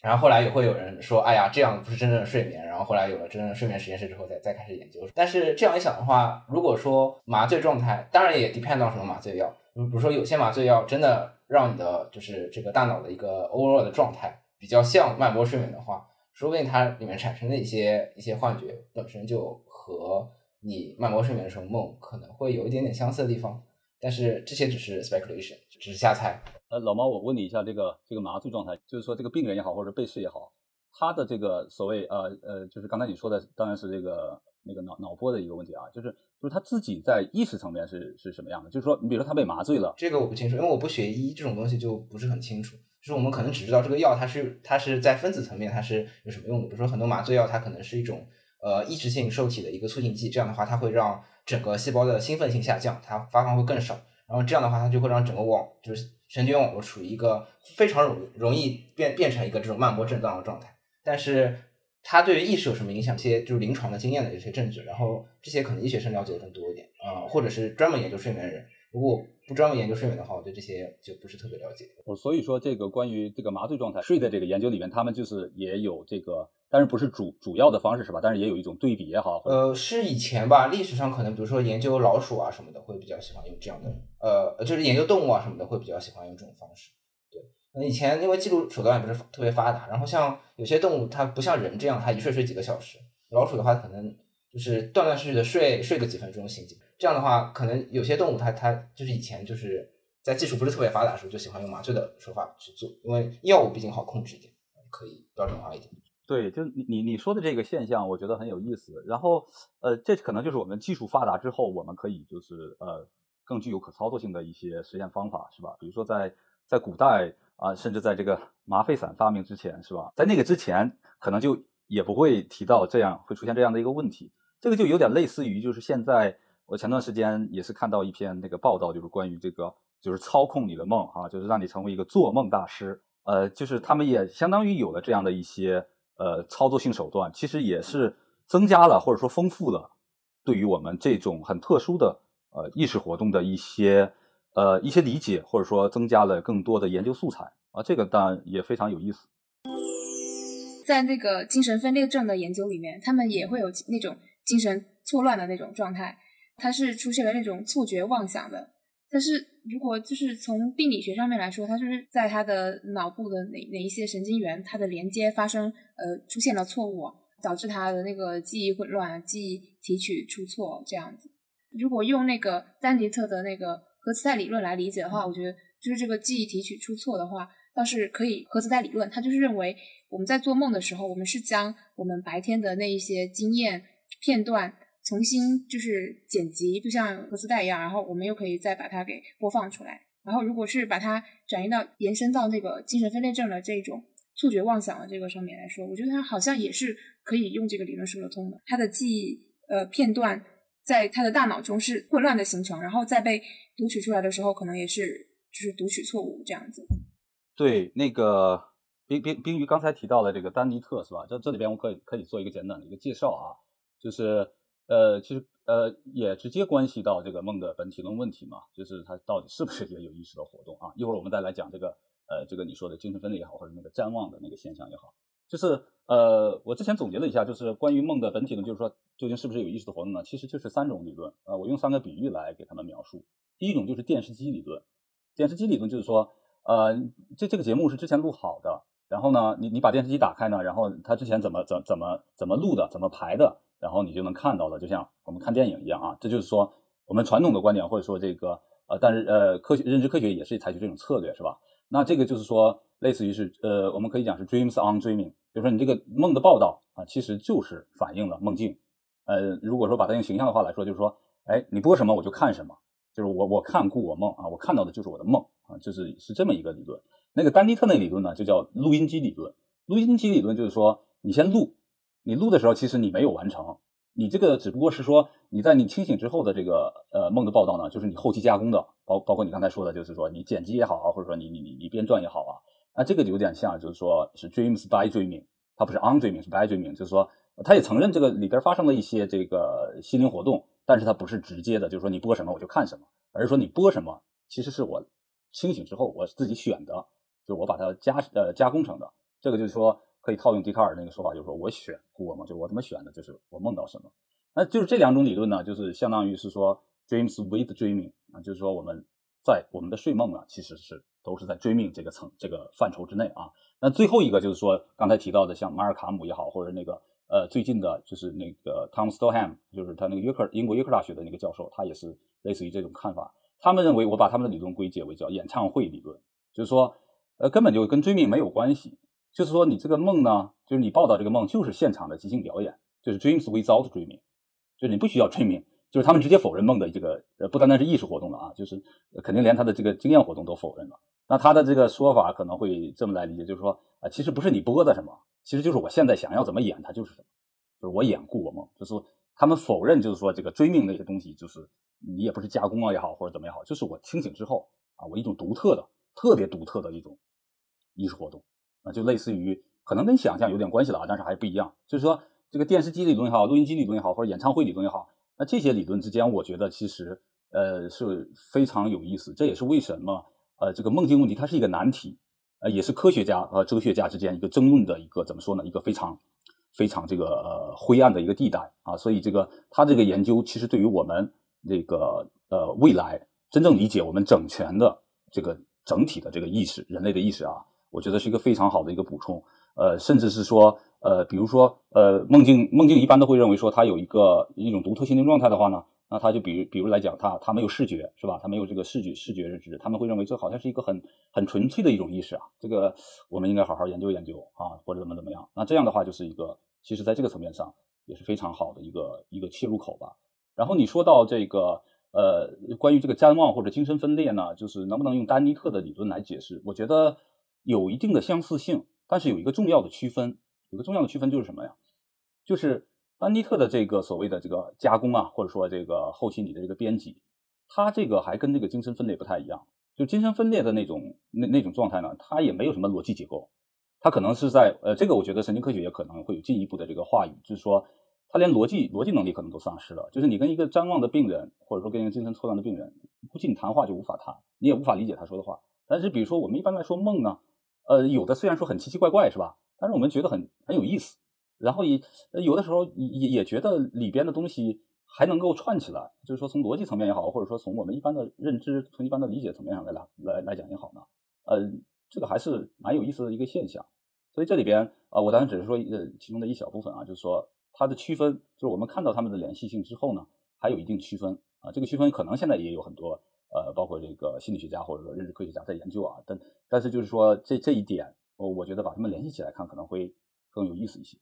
然后后来也会有人说，哎呀，这样不是真正的睡眠。然后后来有了真正的睡眠实验室之后，再再开始研究。但是这样一想的话，如果说麻醉状态，当然也 depend 到什么麻醉药，比如说有些麻醉药真的让你的就是这个大脑的一个 overall 的状态比较像慢波睡眠的话。说不定它里面产生的一些一些幻觉本身就和你慢波睡眠的时候梦可能会有一点点相似的地方，但是这些只是 speculation，只是瞎猜。呃，老猫，我问你一下，这个这个麻醉状态，就是说这个病人也好，或者被试也好，他的这个所谓呃呃，就是刚才你说的，当然是这个那个脑脑波的一个问题啊，就是就是他自己在意识层面是是什么样的？就是说，你比如说他被麻醉了，这个我不清楚，因为我不学医，这种东西就不是很清楚。就是我们可能只知道这个药它是它是在分子层面它是有什么用的，比如说很多麻醉药它可能是一种呃抑制性受体的一个促进剂，这样的话它会让整个细胞的兴奋性下降，它发放会更少，然后这样的话它就会让整个网就是神经网络处于一个非常容容易变变成一个这种慢波震荡的状态。但是它对于意识有什么影响？一些就是临床的经验的一些证据，然后这些可能医学生了解的更多一点啊，或者是专门研究睡眠的人。如果不专门研究睡眠的话，我对这些就不是特别了解。我所以说，这个关于这个麻醉状态睡的这个研究里面，他们就是也有这个，但是不是主主要的方式是吧？但是也有一种对比也好。呃，是以前吧，历史上可能比如说研究老鼠啊什么的，会比较喜欢用这样的，呃，就是研究动物啊什么的，会比较喜欢用这种方式。对，那以前因为记录手段也不是特别发达，然后像有些动物它不像人这样，它一睡睡几个小时，老鼠的话可能就是断断续续的睡睡个几分钟醒几。这样的话，可能有些动物它它就是以前就是在技术不是特别发达的时候，就喜欢用麻醉的手法去做，因为药物毕竟好控制一点，可以标准化一点。对，就你你你说的这个现象，我觉得很有意思。然后，呃，这可能就是我们技术发达之后，我们可以就是呃更具有可操作性的一些实验方法，是吧？比如说在在古代啊，甚至在这个麻沸散发明之前，是吧？在那个之前，可能就也不会提到这样会出现这样的一个问题。这个就有点类似于就是现在。我前段时间也是看到一篇那个报道，就是关于这个，就是操控你的梦啊，就是让你成为一个做梦大师。呃，就是他们也相当于有了这样的一些呃操作性手段，其实也是增加了或者说丰富了对于我们这种很特殊的呃意识活动的一些呃一些理解，或者说增加了更多的研究素材啊，这个当然也非常有意思。在那个精神分裂症的研究里面，他们也会有那种精神错乱的那种状态，它是出现了那种错觉妄想的。但是如果就是从病理学上面来说，它就是在他的脑部的哪哪一些神经元，它的连接发生呃出现了错误，导致他的那个记忆混乱、记忆提取出错这样子。如果用那个丹尼特的那个核磁带理论来理解的话，我觉得就是这个记忆提取出错的话，倒是可以核磁带理论，它就是认为我们在做梦的时候，我们是将我们白天的那一些经验片段重新就是剪辑，就像核磁带一样，然后我们又可以再把它给播放出来。然后如果是把它转移到延伸到那个精神分裂症的这种错觉妄想的这个上面来说，我觉得它好像也是可以用这个理论说得通的。它的记忆呃片段。在他的大脑中是混乱的形成，然后再被读取出来的时候，可能也是就是读取错误这样子。对，那个冰冰冰鱼刚才提到的这个丹尼特是吧？这这里边我可以可以做一个简短的一个介绍啊，就是呃，其实呃也直接关系到这个梦的本体论问题嘛，就是它到底是不是一个有意识的活动啊？一会儿我们再来讲这个呃这个你说的精神分裂也好，或者那个瞻望的那个现象也好。就是呃，我之前总结了一下，就是关于梦的本体呢，就是说究竟是不是有意识的活动呢？其实就是三种理论啊，我用三个比喻来给他们描述。第一种就是电视机理论，电视机理论就是说，呃，这这个节目是之前录好的，然后呢，你你把电视机打开呢，然后它之前怎么怎怎么怎么录的，怎么排的，然后你就能看到了，就像我们看电影一样啊。这就是说，我们传统的观点或者说这个呃，但是呃，科学认知科学也是采取这种策略，是吧？那这个就是说。类似于是呃，我们可以讲是 dreams on dreaming，比如说你这个梦的报道啊，其实就是反映了梦境。呃，如果说把它用形象的话来说，就是说，哎，你播什么我就看什么，就是我我看故我梦啊，我看到的就是我的梦啊，就是是这么一个理论。那个丹尼特那理论呢，就叫录音机理论。录音机理论就是说，你先录，你录的时候其实你没有完成，你这个只不过是说你在你清醒之后的这个呃梦的报道呢，就是你后期加工的，包包括你刚才说的，就是说你剪辑也好啊，或者说你你你你编撰也好啊。那这个有点像，就是说是 dreams by dreaming，它不是 on dreaming，是 by dreaming，就是说他也承认这个里边发生了一些这个心灵活动，但是它不是直接的，就是说你播什么我就看什么，而是说你播什么其实是我清醒之后我自己选的，就是我把它加呃加工成的。这个就是说可以套用笛卡尔那个说法，就是说我选我嘛，就我怎么选的，就是我梦到什么。那就是这两种理论呢，就是相当于是说 dreams with dreaming 啊，就是说我们在我们的睡梦啊，其实是。都是在追命这个层这个范畴之内啊。那最后一个就是说，刚才提到的像马尔卡姆也好，或者那个呃最近的，就是那个 Tom Stoham，就是他那个约克英国约克大学的那个教授，他也是类似于这种看法。他们认为，我把他们的理论归结为叫演唱会理论，就是说，呃，根本就跟追命没有关系。就是说，你这个梦呢，就是你报道这个梦就是现场的即兴表演，就是 dreams without dreaming，就是你不需要追命。就是他们直接否认梦的这个呃，不单单是艺术活动了啊，就是肯定连他的这个经验活动都否认了。那他的这个说法可能会这么来理解，就是说啊，其实不是你播的什么，其实就是我现在想要怎么演，它就是什么，就是我演故我梦，就是他们否认，就是说这个追命那些东西，就是你也不是加工啊也好，或者怎么也好，就是我清醒之后啊，我一种独特的、特别独特的一种艺术活动就类似于可能跟想象有点关系了啊，但是还不一样。就是说这个电视机理论也好，录音机理论也好，或者演唱会理论也好，那这些理论之间，我觉得其实呃是非常有意思，这也是为什么。呃，这个梦境问题它是一个难题，呃，也是科学家和哲学家之间一个争论的一个怎么说呢？一个非常非常这个呃灰暗的一个地带啊。所以这个他这个研究其实对于我们这个呃未来真正理解我们整全的这个整体的这个意识，人类的意识啊，我觉得是一个非常好的一个补充。呃，甚至是说呃，比如说呃，梦境梦境一般都会认为说它有一个一种独特心灵状态的话呢。那他就比如，比如来讲，他他没有视觉，是吧？他没有这个视觉视觉认知，他们会认为这好像是一个很很纯粹的一种意识啊。这个我们应该好好研究研究啊，或者怎么怎么样。那这样的话，就是一个其实在这个层面上也是非常好的一个一个切入口吧。然后你说到这个呃，关于这个瞻望或者精神分裂呢，就是能不能用丹尼特的理论来解释？我觉得有一定的相似性，但是有一个重要的区分，有个重要的区分就是什么呀？就是。班尼特的这个所谓的这个加工啊，或者说这个后期你的这个编辑，它这个还跟这个精神分裂不太一样。就精神分裂的那种那那种状态呢，它也没有什么逻辑结构，它可能是在呃，这个我觉得神经科学也可能会有进一步的这个话语，就是说他连逻辑逻辑能力可能都丧失了。就是你跟一个谵妄的病人，或者说跟一个精神错乱的病人，估计你谈话就无法谈，你也无法理解他说的话。但是比如说我们一般来说梦呢，呃，有的虽然说很奇奇怪怪，是吧？但是我们觉得很很有意思，然后也有的时候也也觉得里边的东西还能够串起来，就是说从逻辑层面也好，或者说从我们一般的认知、从一般的理解层面上来来来来讲也好呢，呃，这个还是蛮有意思的一个现象。所以这里边啊，我当然只是说呃其中的一小部分啊，就是说它的区分，就是我们看到它们的联系性之后呢，还有一定区分啊。这个区分可能现在也有很多呃，包括这个心理学家或者说认知科学家在研究啊。但但是就是说这这一点，我我觉得把它们联系起来看可能会更有意思一些。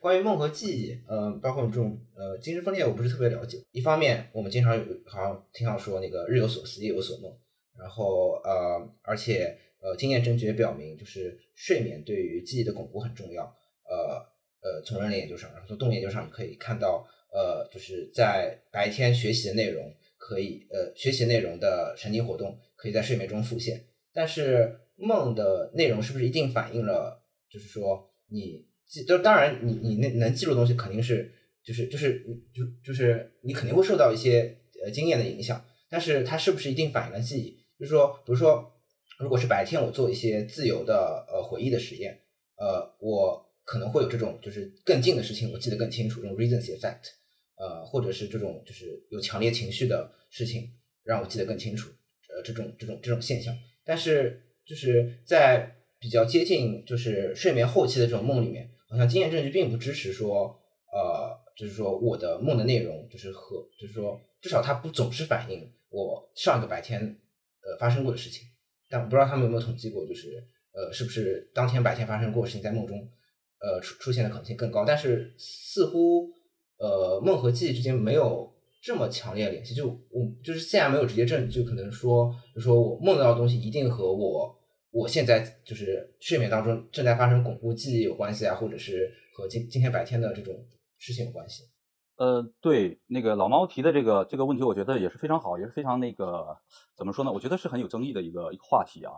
关于梦和记忆，呃，包括这种呃精神分裂，我不是特别了解。一方面，我们经常有好像听到说那个日有所思，夜有所梦，然后呃，而且呃，经验证据也表明，就是睡眠对于记忆的巩固很重要。呃呃，从人类研究上，然后从动物研究上，可以看到，呃，就是在白天学习的内容，可以呃学习内容的神经活动可以在睡眠中复现。但是梦的内容是不是一定反映了，就是说你？记，就当然，你你那能记住的东西肯定是，就是就是就就是你肯定会受到一些呃经验的影响，但是它是不是一定反映了记忆？就是说，比如说，如果是白天我做一些自由的呃回忆的实验，呃，我可能会有这种就是更近的事情我记得更清楚，这种 recency effect，呃，或者是这种就是有强烈情绪的事情让我记得更清楚，呃，这种这种这种现象，但是就是在比较接近就是睡眠后期的这种梦里面。好像经验证据并不支持说，呃，就是说我的梦的内容就是和，就是说至少它不总是反映我上一个白天呃发生过的事情。但我不知道他们有没有统计过，就是呃是不是当天白天发生过的事情在梦中呃出出现的可能性更高？但是似乎呃梦和记忆之间没有这么强烈联系。就我就是现在没有直接证据，就可能说，就说我梦到的东西一定和我。我现在就是睡眠当中正在发生巩固记忆有关系啊，或者是和今今天白天的这种事情有关系。呃，对，那个老猫提的这个这个问题，我觉得也是非常好，也是非常那个怎么说呢？我觉得是很有争议的一个一个话题啊。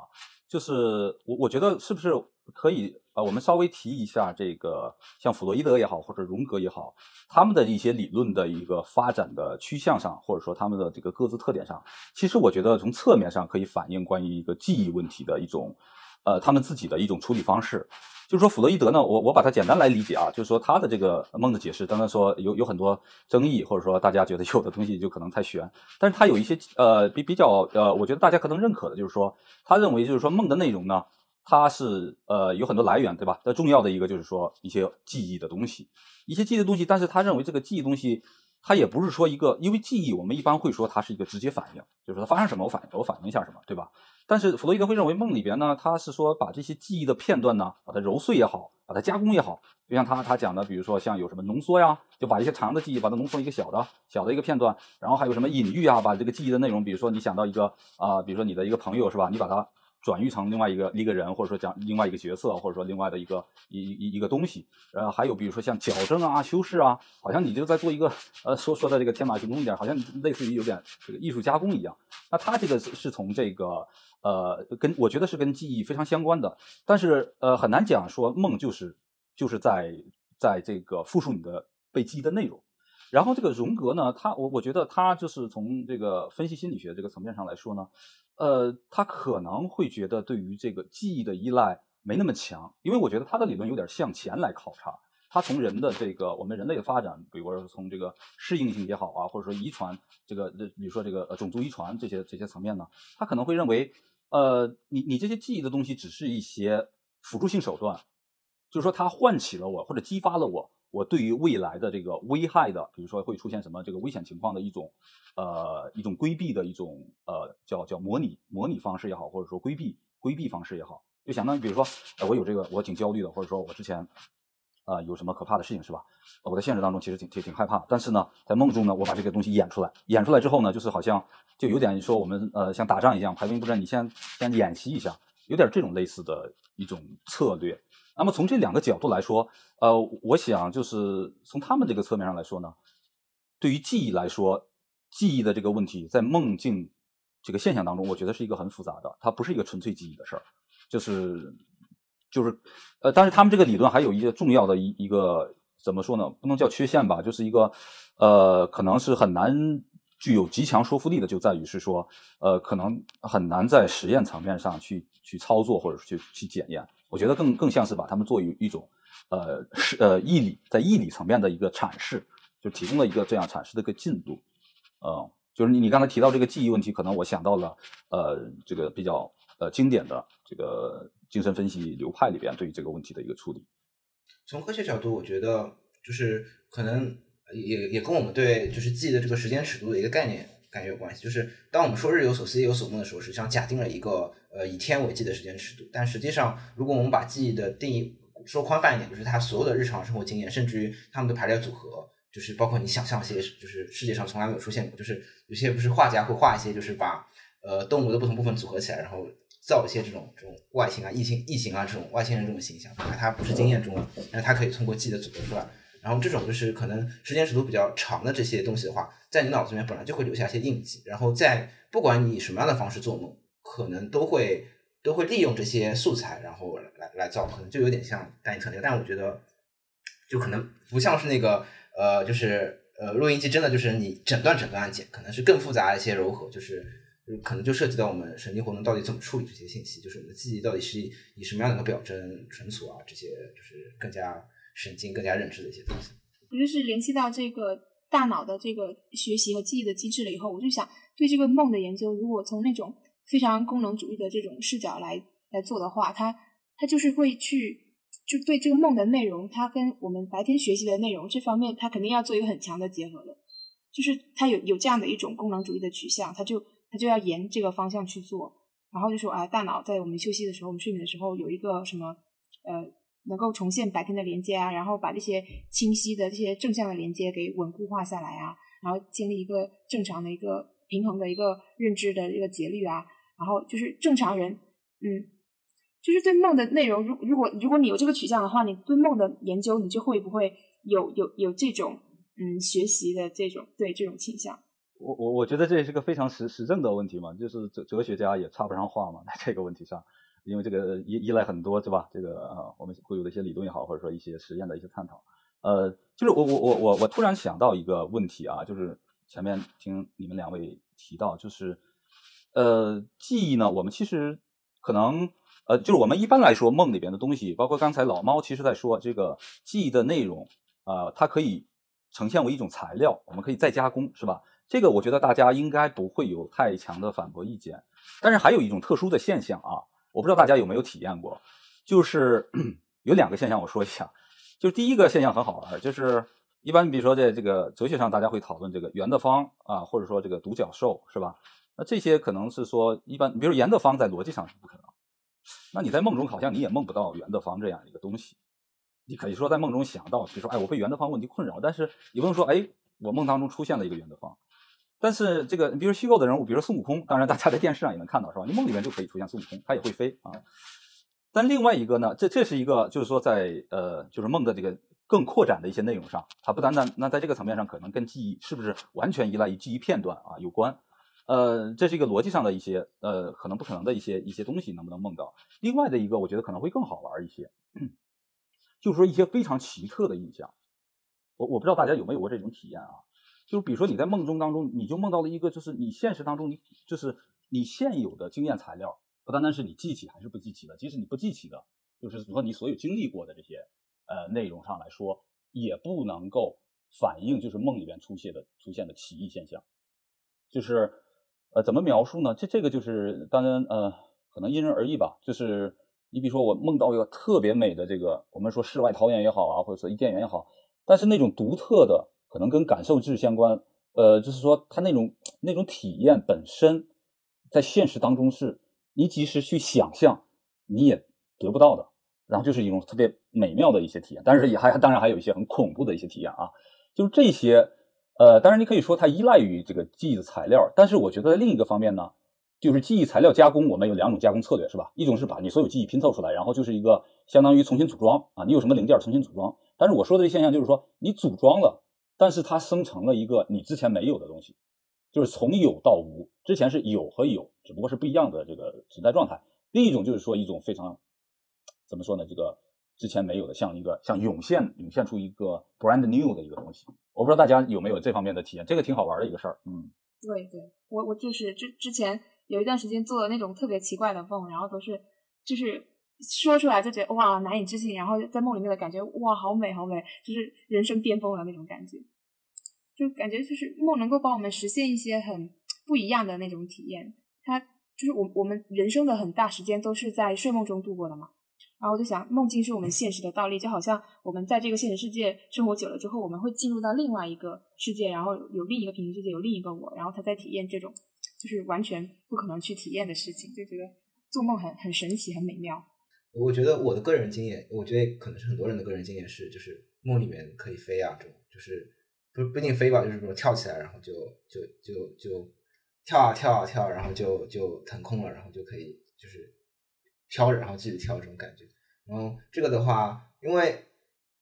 就是我我觉得是不是可以啊？我们稍微提一下这个，像弗洛伊德也好，或者荣格也好，他们的一些理论的一个发展的趋向上，或者说他们的这个各自特点上，其实我觉得从侧面上可以反映关于一个记忆问题的一种，呃，他们自己的一种处理方式。就是说，弗洛伊德呢，我我把它简单来理解啊，就是说他的这个梦的解释，当然说有有很多争议，或者说大家觉得有的东西就可能太玄，但是他有一些呃比比较呃，我觉得大家可能认可的，就是说他认为就是说梦的内容呢，它是呃有很多来源，对吧？那重要的一个就是说一些记忆的东西，一些记忆的东西，但是他认为这个记忆东西。它也不是说一个，因为记忆，我们一般会说它是一个直接反应，就是说它发生什么，我反应，我反应一下什么，对吧？但是弗洛伊德会认为梦里边呢，他是说把这些记忆的片段呢，把它揉碎也好，把它加工也好，就像他他讲的，比如说像有什么浓缩呀，就把一些长的记忆把它浓缩一个小的小的一个片段，然后还有什么隐喻啊，把这个记忆的内容，比如说你想到一个啊，比如说你的一个朋友是吧，你把它。转育成另外一个一个人，或者说讲另外一个角色，或者说另外的一个一一一个东西。呃，还有比如说像矫正啊、修饰啊，好像你就在做一个呃说说的这个天马行空一点，好像类似于有点这个艺术加工一样。那他这个是从这个呃跟我觉得是跟记忆非常相关的，但是呃很难讲说梦就是就是在在这个复述你的被记忆的内容。然后这个荣格呢，他我我觉得他就是从这个分析心理学这个层面上来说呢。呃，他可能会觉得对于这个记忆的依赖没那么强，因为我觉得他的理论有点向前来考察。他从人的这个我们人类的发展，比如说从这个适应性也好啊，或者说遗传这个，这比如说这个呃种族遗传这些这些层面呢，他可能会认为，呃，你你这些记忆的东西只是一些辅助性手段，就是说它唤起了我或者激发了我。我对于未来的这个危害的，比如说会出现什么这个危险情况的一种，呃，一种规避的一种，呃，叫叫模拟模拟方式也好，或者说规避规避方式也好，就相当于比如说，呃我有这个我挺焦虑的，或者说我之前，啊，有什么可怕的事情是吧？我在现实当中其实挺挺挺害怕，但是呢，在梦中呢，我把这个东西演出来，演出来之后呢，就是好像就有点说我们呃像打仗一样，排兵布阵，你先先演习一下，有点这种类似的一种策略。那么从这两个角度来说，呃，我想就是从他们这个侧面上来说呢，对于记忆来说，记忆的这个问题在梦境这个现象当中，我觉得是一个很复杂的，它不是一个纯粹记忆的事儿，就是就是呃，但是他们这个理论还有一个重要的一一个怎么说呢？不能叫缺陷吧，就是一个呃，可能是很难具有极强说服力的，就在于是说，呃，可能很难在实验层面上去去操作或者是去去检验。我觉得更更像是把它们作为一种呃是呃义理在义理层面的一个阐释，就提供了一个这样阐释的一个进度。呃，就是你你刚才提到这个记忆问题，可能我想到了呃这个比较呃经典的这个精神分析流派里边对于这个问题的一个处理。从科学角度，我觉得就是可能也也跟我们对就是记忆的这个时间尺度的一个概念感觉有关系。就是当我们说日有所思夜有所梦的时候，实际上假定了一个呃以天为记的时间尺度。但实际上，如果我们把记忆的定义说宽泛一点，就是它所有的日常生活经验，甚至于它们的排列组合，就是包括你想象一些就是世界上从来没有出现过，就是有些不是画家会画一些，就是把呃动物的不同部分组合起来，然后。造一些这种这种外星啊、异形、异形啊这种外星人这种形象，哪怕它不是经验中的，但是它可以通过记忆的组合出来。然后这种就是可能时间尺度比较长的这些东西的话，在你脑子里面本来就会留下一些印记，然后在不管你以什么样的方式做梦，可能都会都会利用这些素材，然后来来造，可能就有点像单一特点。但我觉得就可能不像是那个呃，就是呃录音机真的就是你整段整段剪，可能是更复杂一些柔和，就是。可能就涉及到我们神经活动到底怎么处理这些信息，就是我们的记忆到底是以什么样的一个表征存储啊，这些就是更加神经、更加认知的一些东西。我就是联系到这个大脑的这个学习和记忆的机制了以后，我就想对这个梦的研究，如果从那种非常功能主义的这种视角来来做的话，它它就是会去就对这个梦的内容，它跟我们白天学习的内容这方面，它肯定要做一个很强的结合的，就是它有有这样的一种功能主义的取向，它就。它就要沿这个方向去做，然后就说啊，大脑在我们休息的时候，我们睡眠的时候有一个什么呃，能够重现白天的连接啊，然后把这些清晰的这些正向的连接给稳固化下来啊，然后建立一个正常的一个平衡的一个认知的一个节律啊，然后就是正常人，嗯，就是对梦的内容，如如果如果你有这个取向的话，你对梦的研究，你就会不会有有有这种嗯学习的这种对这种倾向？我我我觉得这也是个非常实实证的问题嘛，就是哲哲学家也插不上话嘛，在这个问题上，因为这个依依赖很多是吧？这个呃，我们会有的一些理论也好，或者说一些实验的一些探讨，呃，就是我我我我我突然想到一个问题啊，就是前面听你们两位提到，就是呃，记忆呢，我们其实可能呃，就是我们一般来说梦里边的东西，包括刚才老猫其实在说这个记忆的内容啊，它可以呈现为一种材料，我们可以再加工，是吧？这个我觉得大家应该不会有太强的反驳意见，但是还有一种特殊的现象啊，我不知道大家有没有体验过，就是 有两个现象，我说一下，就是第一个现象很好玩，就是一般比如说在这个哲学上，大家会讨论这个圆的方啊，或者说这个独角兽是吧？那这些可能是说一般，比如圆的方在逻辑上是不可能，那你在梦中好像你也梦不到圆的方这样一个东西，你可以说在梦中想到，比如说哎我被圆的方问题困扰，但是你不能说哎我梦当中出现了一个圆的方。但是这个，你比如虚构的人物，比如说孙悟空，当然大家在电视上也能看到，是吧？你梦里面就可以出现孙悟空，他也会飞啊。但另外一个呢，这这是一个，就是说在呃，就是梦的这个更扩展的一些内容上，它不单单那在这个层面上，可能跟记忆是不是完全依赖于记忆片段啊有关。呃，这是一个逻辑上的一些呃可能不可能的一些一些东西能不能梦到？另外的一个，我觉得可能会更好玩一些，就是说一些非常奇特的印象。我我不知道大家有没有过这种体验啊？就是比如说你在梦中当中，你就梦到了一个，就是你现实当中你就是你现有的经验材料，不单单是你记起还是不记起的，即使你不记起的，就是说你所有经历过的这些呃内容上来说，也不能够反映就是梦里边出现的出现的奇异现象。就是呃怎么描述呢？这这个就是当然呃可能因人而异吧。就是你比如说我梦到一个特别美的这个，我们说世外桃源也好啊，或者说伊甸园也好，但是那种独特的。可能跟感受质相关，呃，就是说它那种那种体验本身，在现实当中是你即使去想象，你也得不到的。然后就是一种特别美妙的一些体验，但是也还当然还有一些很恐怖的一些体验啊。就是这些，呃，当然你可以说它依赖于这个记忆的材料，但是我觉得在另一个方面呢，就是记忆材料加工，我们有两种加工策略，是吧？一种是把你所有记忆拼凑出来，然后就是一个相当于重新组装啊，你有什么零件重新组装。但是我说的这现象就是说，你组装了。但是它生成了一个你之前没有的东西，就是从有到无。之前是有和有，只不过是不一样的这个存在状态。另一种就是说一种非常怎么说呢？这个之前没有的，像一个像涌现涌现出一个 brand new 的一个东西。我不知道大家有没有这方面的体验，这个挺好玩的一个事儿。嗯，对对，我我就是之之前有一段时间做的那种特别奇怪的梦，然后都是就是说出来就觉得哇难以置信，然后在梦里面的感觉哇好美好美，就是人生巅峰的那种感觉，就感觉就是梦能够帮我们实现一些很不一样的那种体验。它就是我我们人生的很大时间都是在睡梦中度过的嘛。然后我就想，梦境是我们现实的倒立，就好像我们在这个现实世界生活久了之后，我们会进入到另外一个世界，然后有另一个平行世界，有另一个我，然后他在体验这种就是完全不可能去体验的事情，就觉得做梦很很神奇，很美妙。我觉得我的个人经验，我觉得可能是很多人的个人经验是，就是梦里面可以飞啊，这种就是不不一定飞吧，就是比如跳起来，然后就就就就跳啊跳啊跳，然后就就腾空了，然后就可以就是飘着，然后继续跳这种感觉。然后这个的话，因为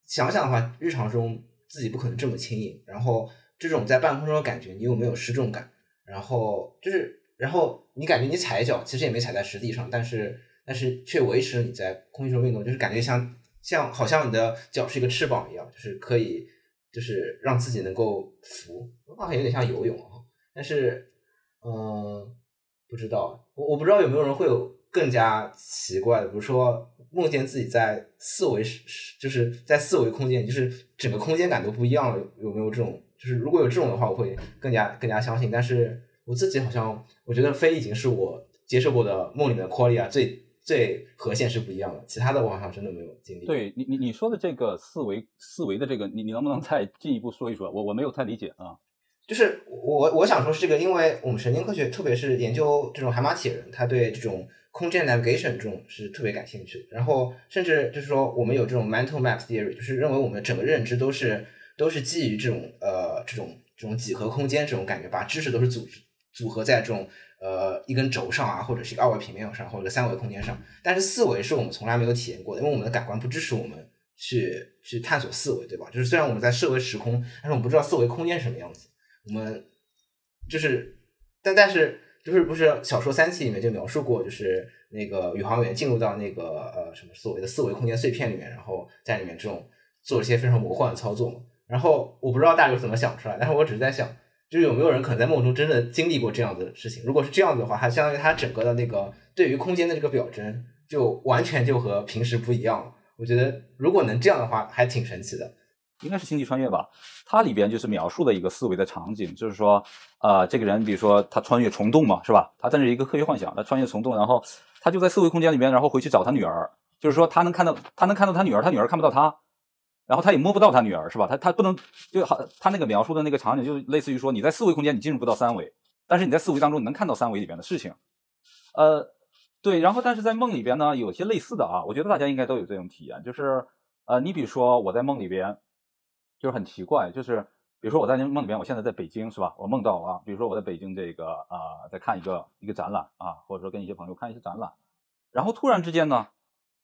想想的话，日常中自己不可能这么轻盈，然后这种在半空中的感觉，你有没有失重感？然后就是，然后你感觉你踩一脚其实也没踩在实地上，但是但是却维持了你在空气中运动，就是感觉像像好像你的脚是一个翅膀一样，就是可以就是让自己能够浮，好像有点像游泳啊。但是嗯，不知道，我我不知道有没有人会有更加奇怪的，比如说。梦见自己在四维就是在四维空间，就是整个空间感都不一样了。有没有这种？就是如果有这种的话，我会更加更加相信。但是我自己好像，我觉得飞已经是我接受过的梦里面的 quality 最最和现实不一样的。其他的我好像真的没有经历。对你你你说的这个四维四维的这个，你你能不能再进一步说一说？我我没有太理解啊。就是我我想说是这个，因为我们神经科学，特别是研究这种海马体人，他对这种。空间 navigation 这种是特别感兴趣的，然后甚至就是说，我们有这种 mental map theory，就是认为我们的整个认知都是都是基于这种呃这种这种几何空间这种感觉，把知识都是组织组合在这种呃一根轴上啊，或者是一个二维平面上，或者三维空间上。但是四维是我们从来没有体验过的，因为我们的感官不支持我们去去探索四维，对吧？就是虽然我们在设维时空，但是我们不知道四维空间是什么样子。我们就是但但是。就是不是小说《三体》里面就描述过，就是那个宇航员进入到那个呃什么所谓的四维空间碎片里面，然后在里面这种做一些非常魔幻的操作嘛。然后我不知道大家怎么想出来，但是我只是在想，就是有没有人可能在梦中真的经历过这样的事情？如果是这样子的话，它相当于它整个的那个对于空间的这个表征，就完全就和平时不一样了。我觉得如果能这样的话，还挺神奇的。应该是星际穿越吧，它里边就是描述的一个思维的场景，就是说，呃，这个人比如说他穿越虫洞嘛，是吧？他这是一个科学幻想，他穿越虫洞，然后他就在四维空间里面，然后回去找他女儿，就是说他能看到，他能看到他女儿，他女儿看不到他，然后他也摸不到他女儿，是吧？他他不能就好，他那个描述的那个场景就类似于说，你在四维空间你进入不到三维，但是你在四维当中你能看到三维里边的事情，呃，对，然后但是在梦里边呢，有些类似的啊，我觉得大家应该都有这种体验，就是呃，你比如说我在梦里边。就是很奇怪，就是比如说我在梦里边，我现在在北京是吧？我梦到啊，比如说我在北京这个啊，在看一个一个展览啊，或者说跟一些朋友看一些展览，然后突然之间呢，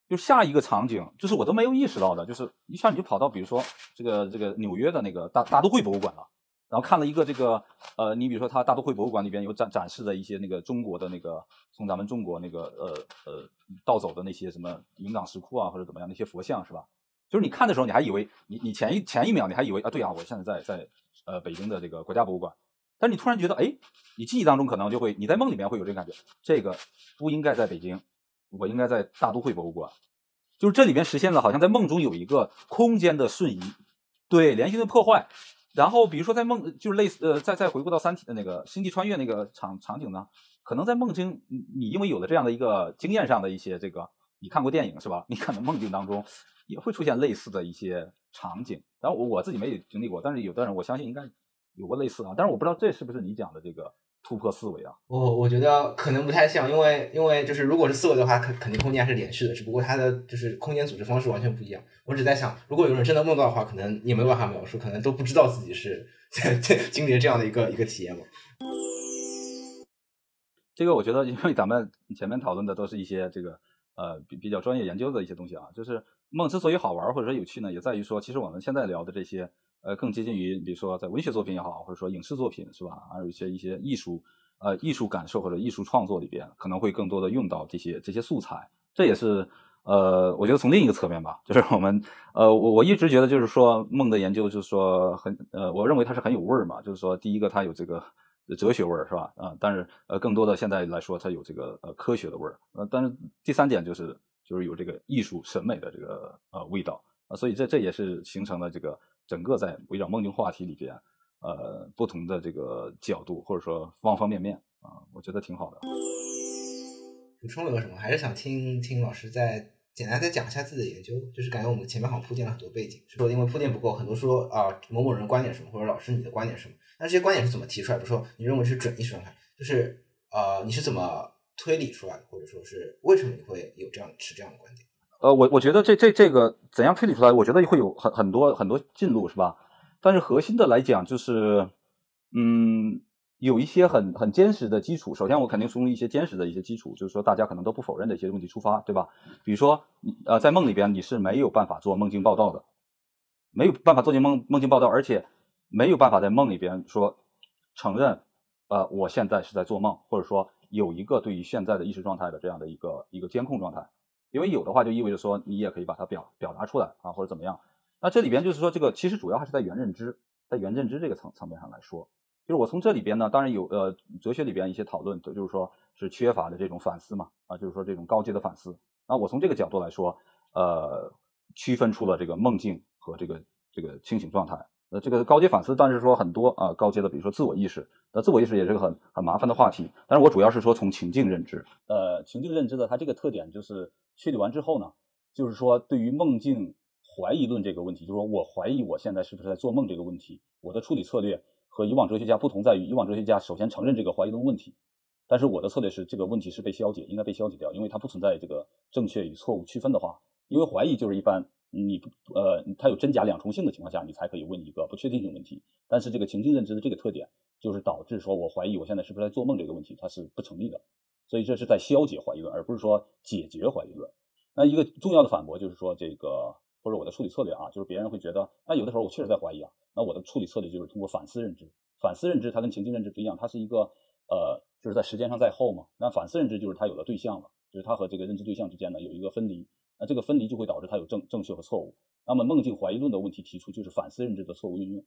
就下一个场景，就是我都没有意识到的，就是一下你就跑到比如说这个这个纽约的那个大大都会博物馆了，然后看了一个这个呃，你比如说它大都会博物馆里边有展展示的一些那个中国的那个从咱们中国那个呃呃盗走的那些什么云冈石窟啊或者怎么样那些佛像是吧？就是你看的时候，你还以为你你前一前一秒你还以为啊，对啊，我现在在在呃北京的这个国家博物馆，但是你突然觉得，哎，你记忆当中可能就会你在梦里面会有这个感觉，这个不应该在北京，我应该在大都会博物馆，就是这里面实现了好像在梦中有一个空间的瞬移，对，连续的破坏。然后比如说在梦，就是类似呃，再再回顾到三体的那个星际穿越那个场场景呢，可能在梦境你你因为有了这样的一个经验上的一些这个，你看过电影是吧？你可能梦境当中。也会出现类似的一些场景，然后我我自己没有经历过，但是有的人我相信应该有过类似啊，但是我不知道这是不是你讲的这个突破思维啊？我我觉得可能不太像，因为因为就是如果是思维的话，肯肯定空间还是连续的，只不过它的就是空间组织方式完全不一样。我只在想，如果有人真的梦到的话，可能也没办法描述，可能都不知道自己是 在经历了这样的一个一个体验吧。这个我觉得，因为咱们前面讨论的都是一些这个。呃，比比较专业研究的一些东西啊，就是梦之所以好玩或者说有趣呢，也在于说，其实我们现在聊的这些，呃，更接近于，比如说在文学作品也好，或者说影视作品是吧，还有一些一些艺术，呃，艺术感受或者艺术创作里边，可能会更多的用到这些这些素材。这也是呃，我觉得从另一个侧面吧，就是我们呃，我我一直觉得就是说梦的研究就是说很呃，我认为它是很有味儿嘛，就是说第一个它有这个哲学味儿是吧？啊，但是呃，更多的现在来说它有这个呃科学的味儿。呃，但是第三点就是就是有这个艺术审美的这个呃味道啊，所以这这也是形成了这个整个在围绕梦境话题里边呃不同的这个角度或者说方方面面啊，我觉得挺好的。补充有个什么？还是想听听老师再简单再讲一下自己的研究。就是感觉我们前面好像铺垫了很多背景，是说因为铺垫不够，很多说啊某某人观点什么，或者老师你的观点什么。那这些观点是怎么提出来？比如说你认为是准意识状态，就是呃你是怎么推理出来的，或者说是为什么你会有这样持这样的观点？呃，我我觉得这这这个怎样推理出来？我觉得会有很很多很多进路，是吧？但是核心的来讲，就是嗯。有一些很很坚实的基础。首先，我肯定从一些坚实的一些基础，就是说大家可能都不否认的一些问题出发，对吧？比如说，呃，在梦里边你是没有办法做梦境报道的，没有办法做进梦梦境报道，而且没有办法在梦里边说承认，呃，我现在是在做梦，或者说有一个对于现在的意识状态的这样的一个一个监控状态。因为有的话就意味着说你也可以把它表表达出来啊，或者怎么样。那这里边就是说这个其实主要还是在原认知，在原认知这个层层面上来说。就是我从这里边呢，当然有呃哲学里边一些讨论，就是说是缺乏的这种反思嘛，啊，就是说这种高阶的反思。那我从这个角度来说，呃，区分出了这个梦境和这个这个清醒状态。呃，这个高阶反思，但是说很多啊高阶的，比如说自我意识，那自我意识也是个很很麻烦的话题。但是我主要是说从情境认知，呃，情境认知的它这个特点就是确立完之后呢，就是说对于梦境怀疑论这个问题，就是说我怀疑我现在是不是在做梦这个问题，我的处理策略。和以往哲学家不同在于，以往哲学家首先承认这个怀疑论问题，但是我的策略是这个问题是被消解，应该被消解掉，因为它不存在这个正确与错误区分的话，因为怀疑就是一般你不呃它有真假两重性的情况下，你才可以问一个不确定性问题。但是这个情境认知的这个特点，就是导致说我怀疑我现在是不是在做梦这个问题，它是不成立的。所以这是在消解怀疑论，而不是说解决怀疑论。那一个重要的反驳就是说这个。或者我的处理策略啊，就是别人会觉得，那有的时候我确实在怀疑啊，那我的处理策略就是通过反思认知。反思认知它跟情境认知不一样，它是一个呃，就是在时间上在后嘛。那反思认知就是它有了对象了，就是它和这个认知对象之间呢有一个分离，那这个分离就会导致它有正正确和错误。那么梦境怀疑论的问题提出就是反思认知的错误运用。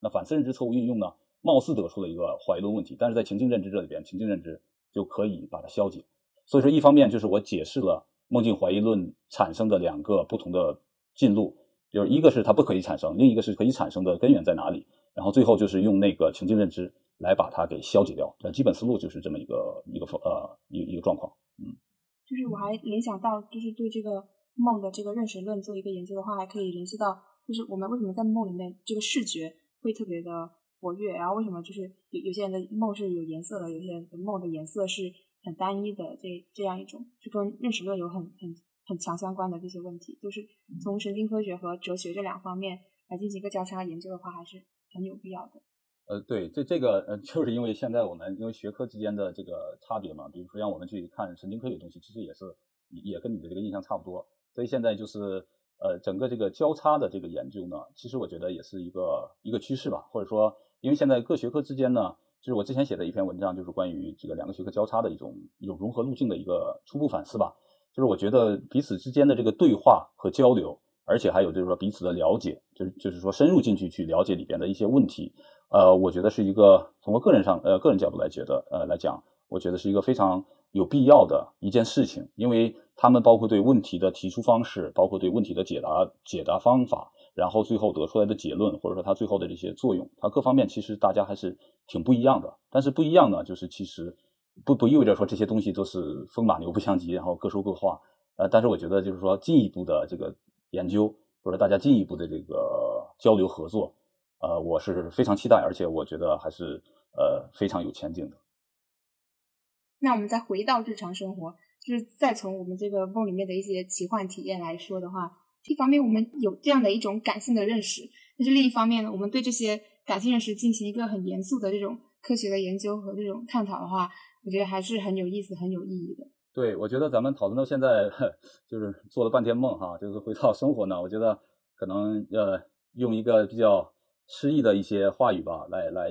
那反思认知错误运用呢，貌似得出了一个怀疑论问题，但是在情境认知这里边，情境认知就可以把它消解。所以说，一方面就是我解释了梦境怀疑论产生的两个不同的。进路就是一个是它不可以产生，另一个是可以产生的根源在哪里？然后最后就是用那个情境认知来把它给消解掉。那基本思路就是这么一个一个方呃一一个状况。嗯，就是我还联想到，就是对这个梦的这个认识论做一个研究的话，还可以联系到，就是我们为什么在梦里面这个视觉会特别的活跃，然后为什么就是有有些人的梦是有颜色的，有些人的梦的颜色是很单一的，这这样一种就跟认识论有很很。很强相关的这些问题，就是从神经科学和哲学这两方面来进行一个交叉研究的话，还是很有必要的。呃，对，这这个呃，就是因为现在我们因为学科之间的这个差别嘛，比如说让我们去看神经科学东西，其实也是也跟你的这个印象差不多。所以现在就是呃，整个这个交叉的这个研究呢，其实我觉得也是一个一个趋势吧，或者说，因为现在各学科之间呢，就是我之前写的一篇文章，就是关于这个两个学科交叉的一种一种融合路径的一个初步反思吧。就是我觉得彼此之间的这个对话和交流，而且还有就是说彼此的了解，就是就是说深入进去去了解里边的一些问题，呃，我觉得是一个从我个人上呃个人角度来觉得呃来讲，我觉得是一个非常有必要的一件事情，因为他们包括对问题的提出方式，包括对问题的解答解答方法，然后最后得出来的结论，或者说它最后的这些作用，它各方面其实大家还是挺不一样的。但是不一样呢，就是其实。不不意味着说这些东西都是风马牛不相及，然后各说各话。呃，但是我觉得就是说进一步的这个研究，或者大家进一步的这个交流合作，呃，我是非常期待，而且我觉得还是呃非常有前景的。那我们再回到日常生活，就是再从我们这个梦里面的一些奇幻体验来说的话，一方面我们有这样的一种感性的认识，但是另一方面呢，我们对这些感性认识进行一个很严肃的这种科学的研究和这种探讨的话。我觉得还是很有意思、很有意义的。对，我觉得咱们讨论到现在，就是做了半天梦哈，就是回到生活呢。我觉得可能呃，用一个比较诗意的一些话语吧，来来，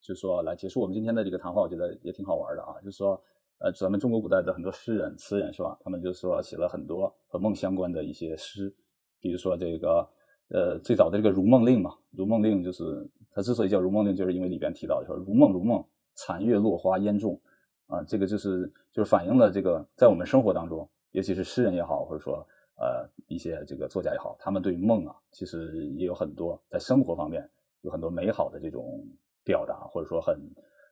就说来结束我们今天的这个谈话。我觉得也挺好玩的啊。就是说，呃，咱们中国古代的很多诗人、词人是吧？他们就是说写了很多和梦相关的一些诗，比如说这个呃最早的这个《如梦令》嘛，《如梦令》就是它之所以叫《如梦令》，就是因为里边提到说“如梦如梦，残月落花烟重”，啊，这个就是就是反映了这个在我们生活当中，尤其是诗人也好，或者说呃一些这个作家也好，他们对梦啊，其实也有很多在生活方面有很多美好的这种表达，或者说很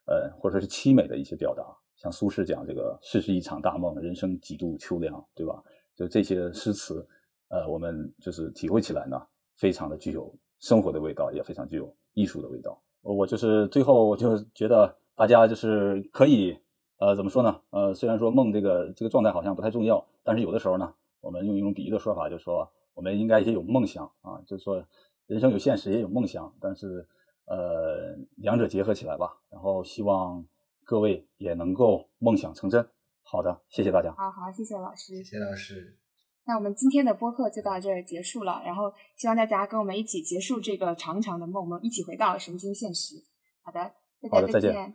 呃或者说是凄美的一些表达。像苏轼讲这个“世事一场大梦，人生几度秋凉”，对吧？就这些诗词，呃，我们就是体会起来呢，非常的具有生活的味道，也非常具有艺术的味道。我就是最后我就觉得大家就是可以，呃，怎么说呢？呃，虽然说梦这个这个状态好像不太重要，但是有的时候呢，我们用一种比喻的说法，就是说我们应该也有梦想啊，就是说人生有现实，也有梦想，但是呃，两者结合起来吧。然后希望。各位也能够梦想成真。好的，谢谢大家。好好，谢谢老师。谢谢老师。那我们今天的播客就到这儿结束了。然后希望大家跟我们一起结束这个长长的梦，我们一起回到神经现实。好的，大家再见。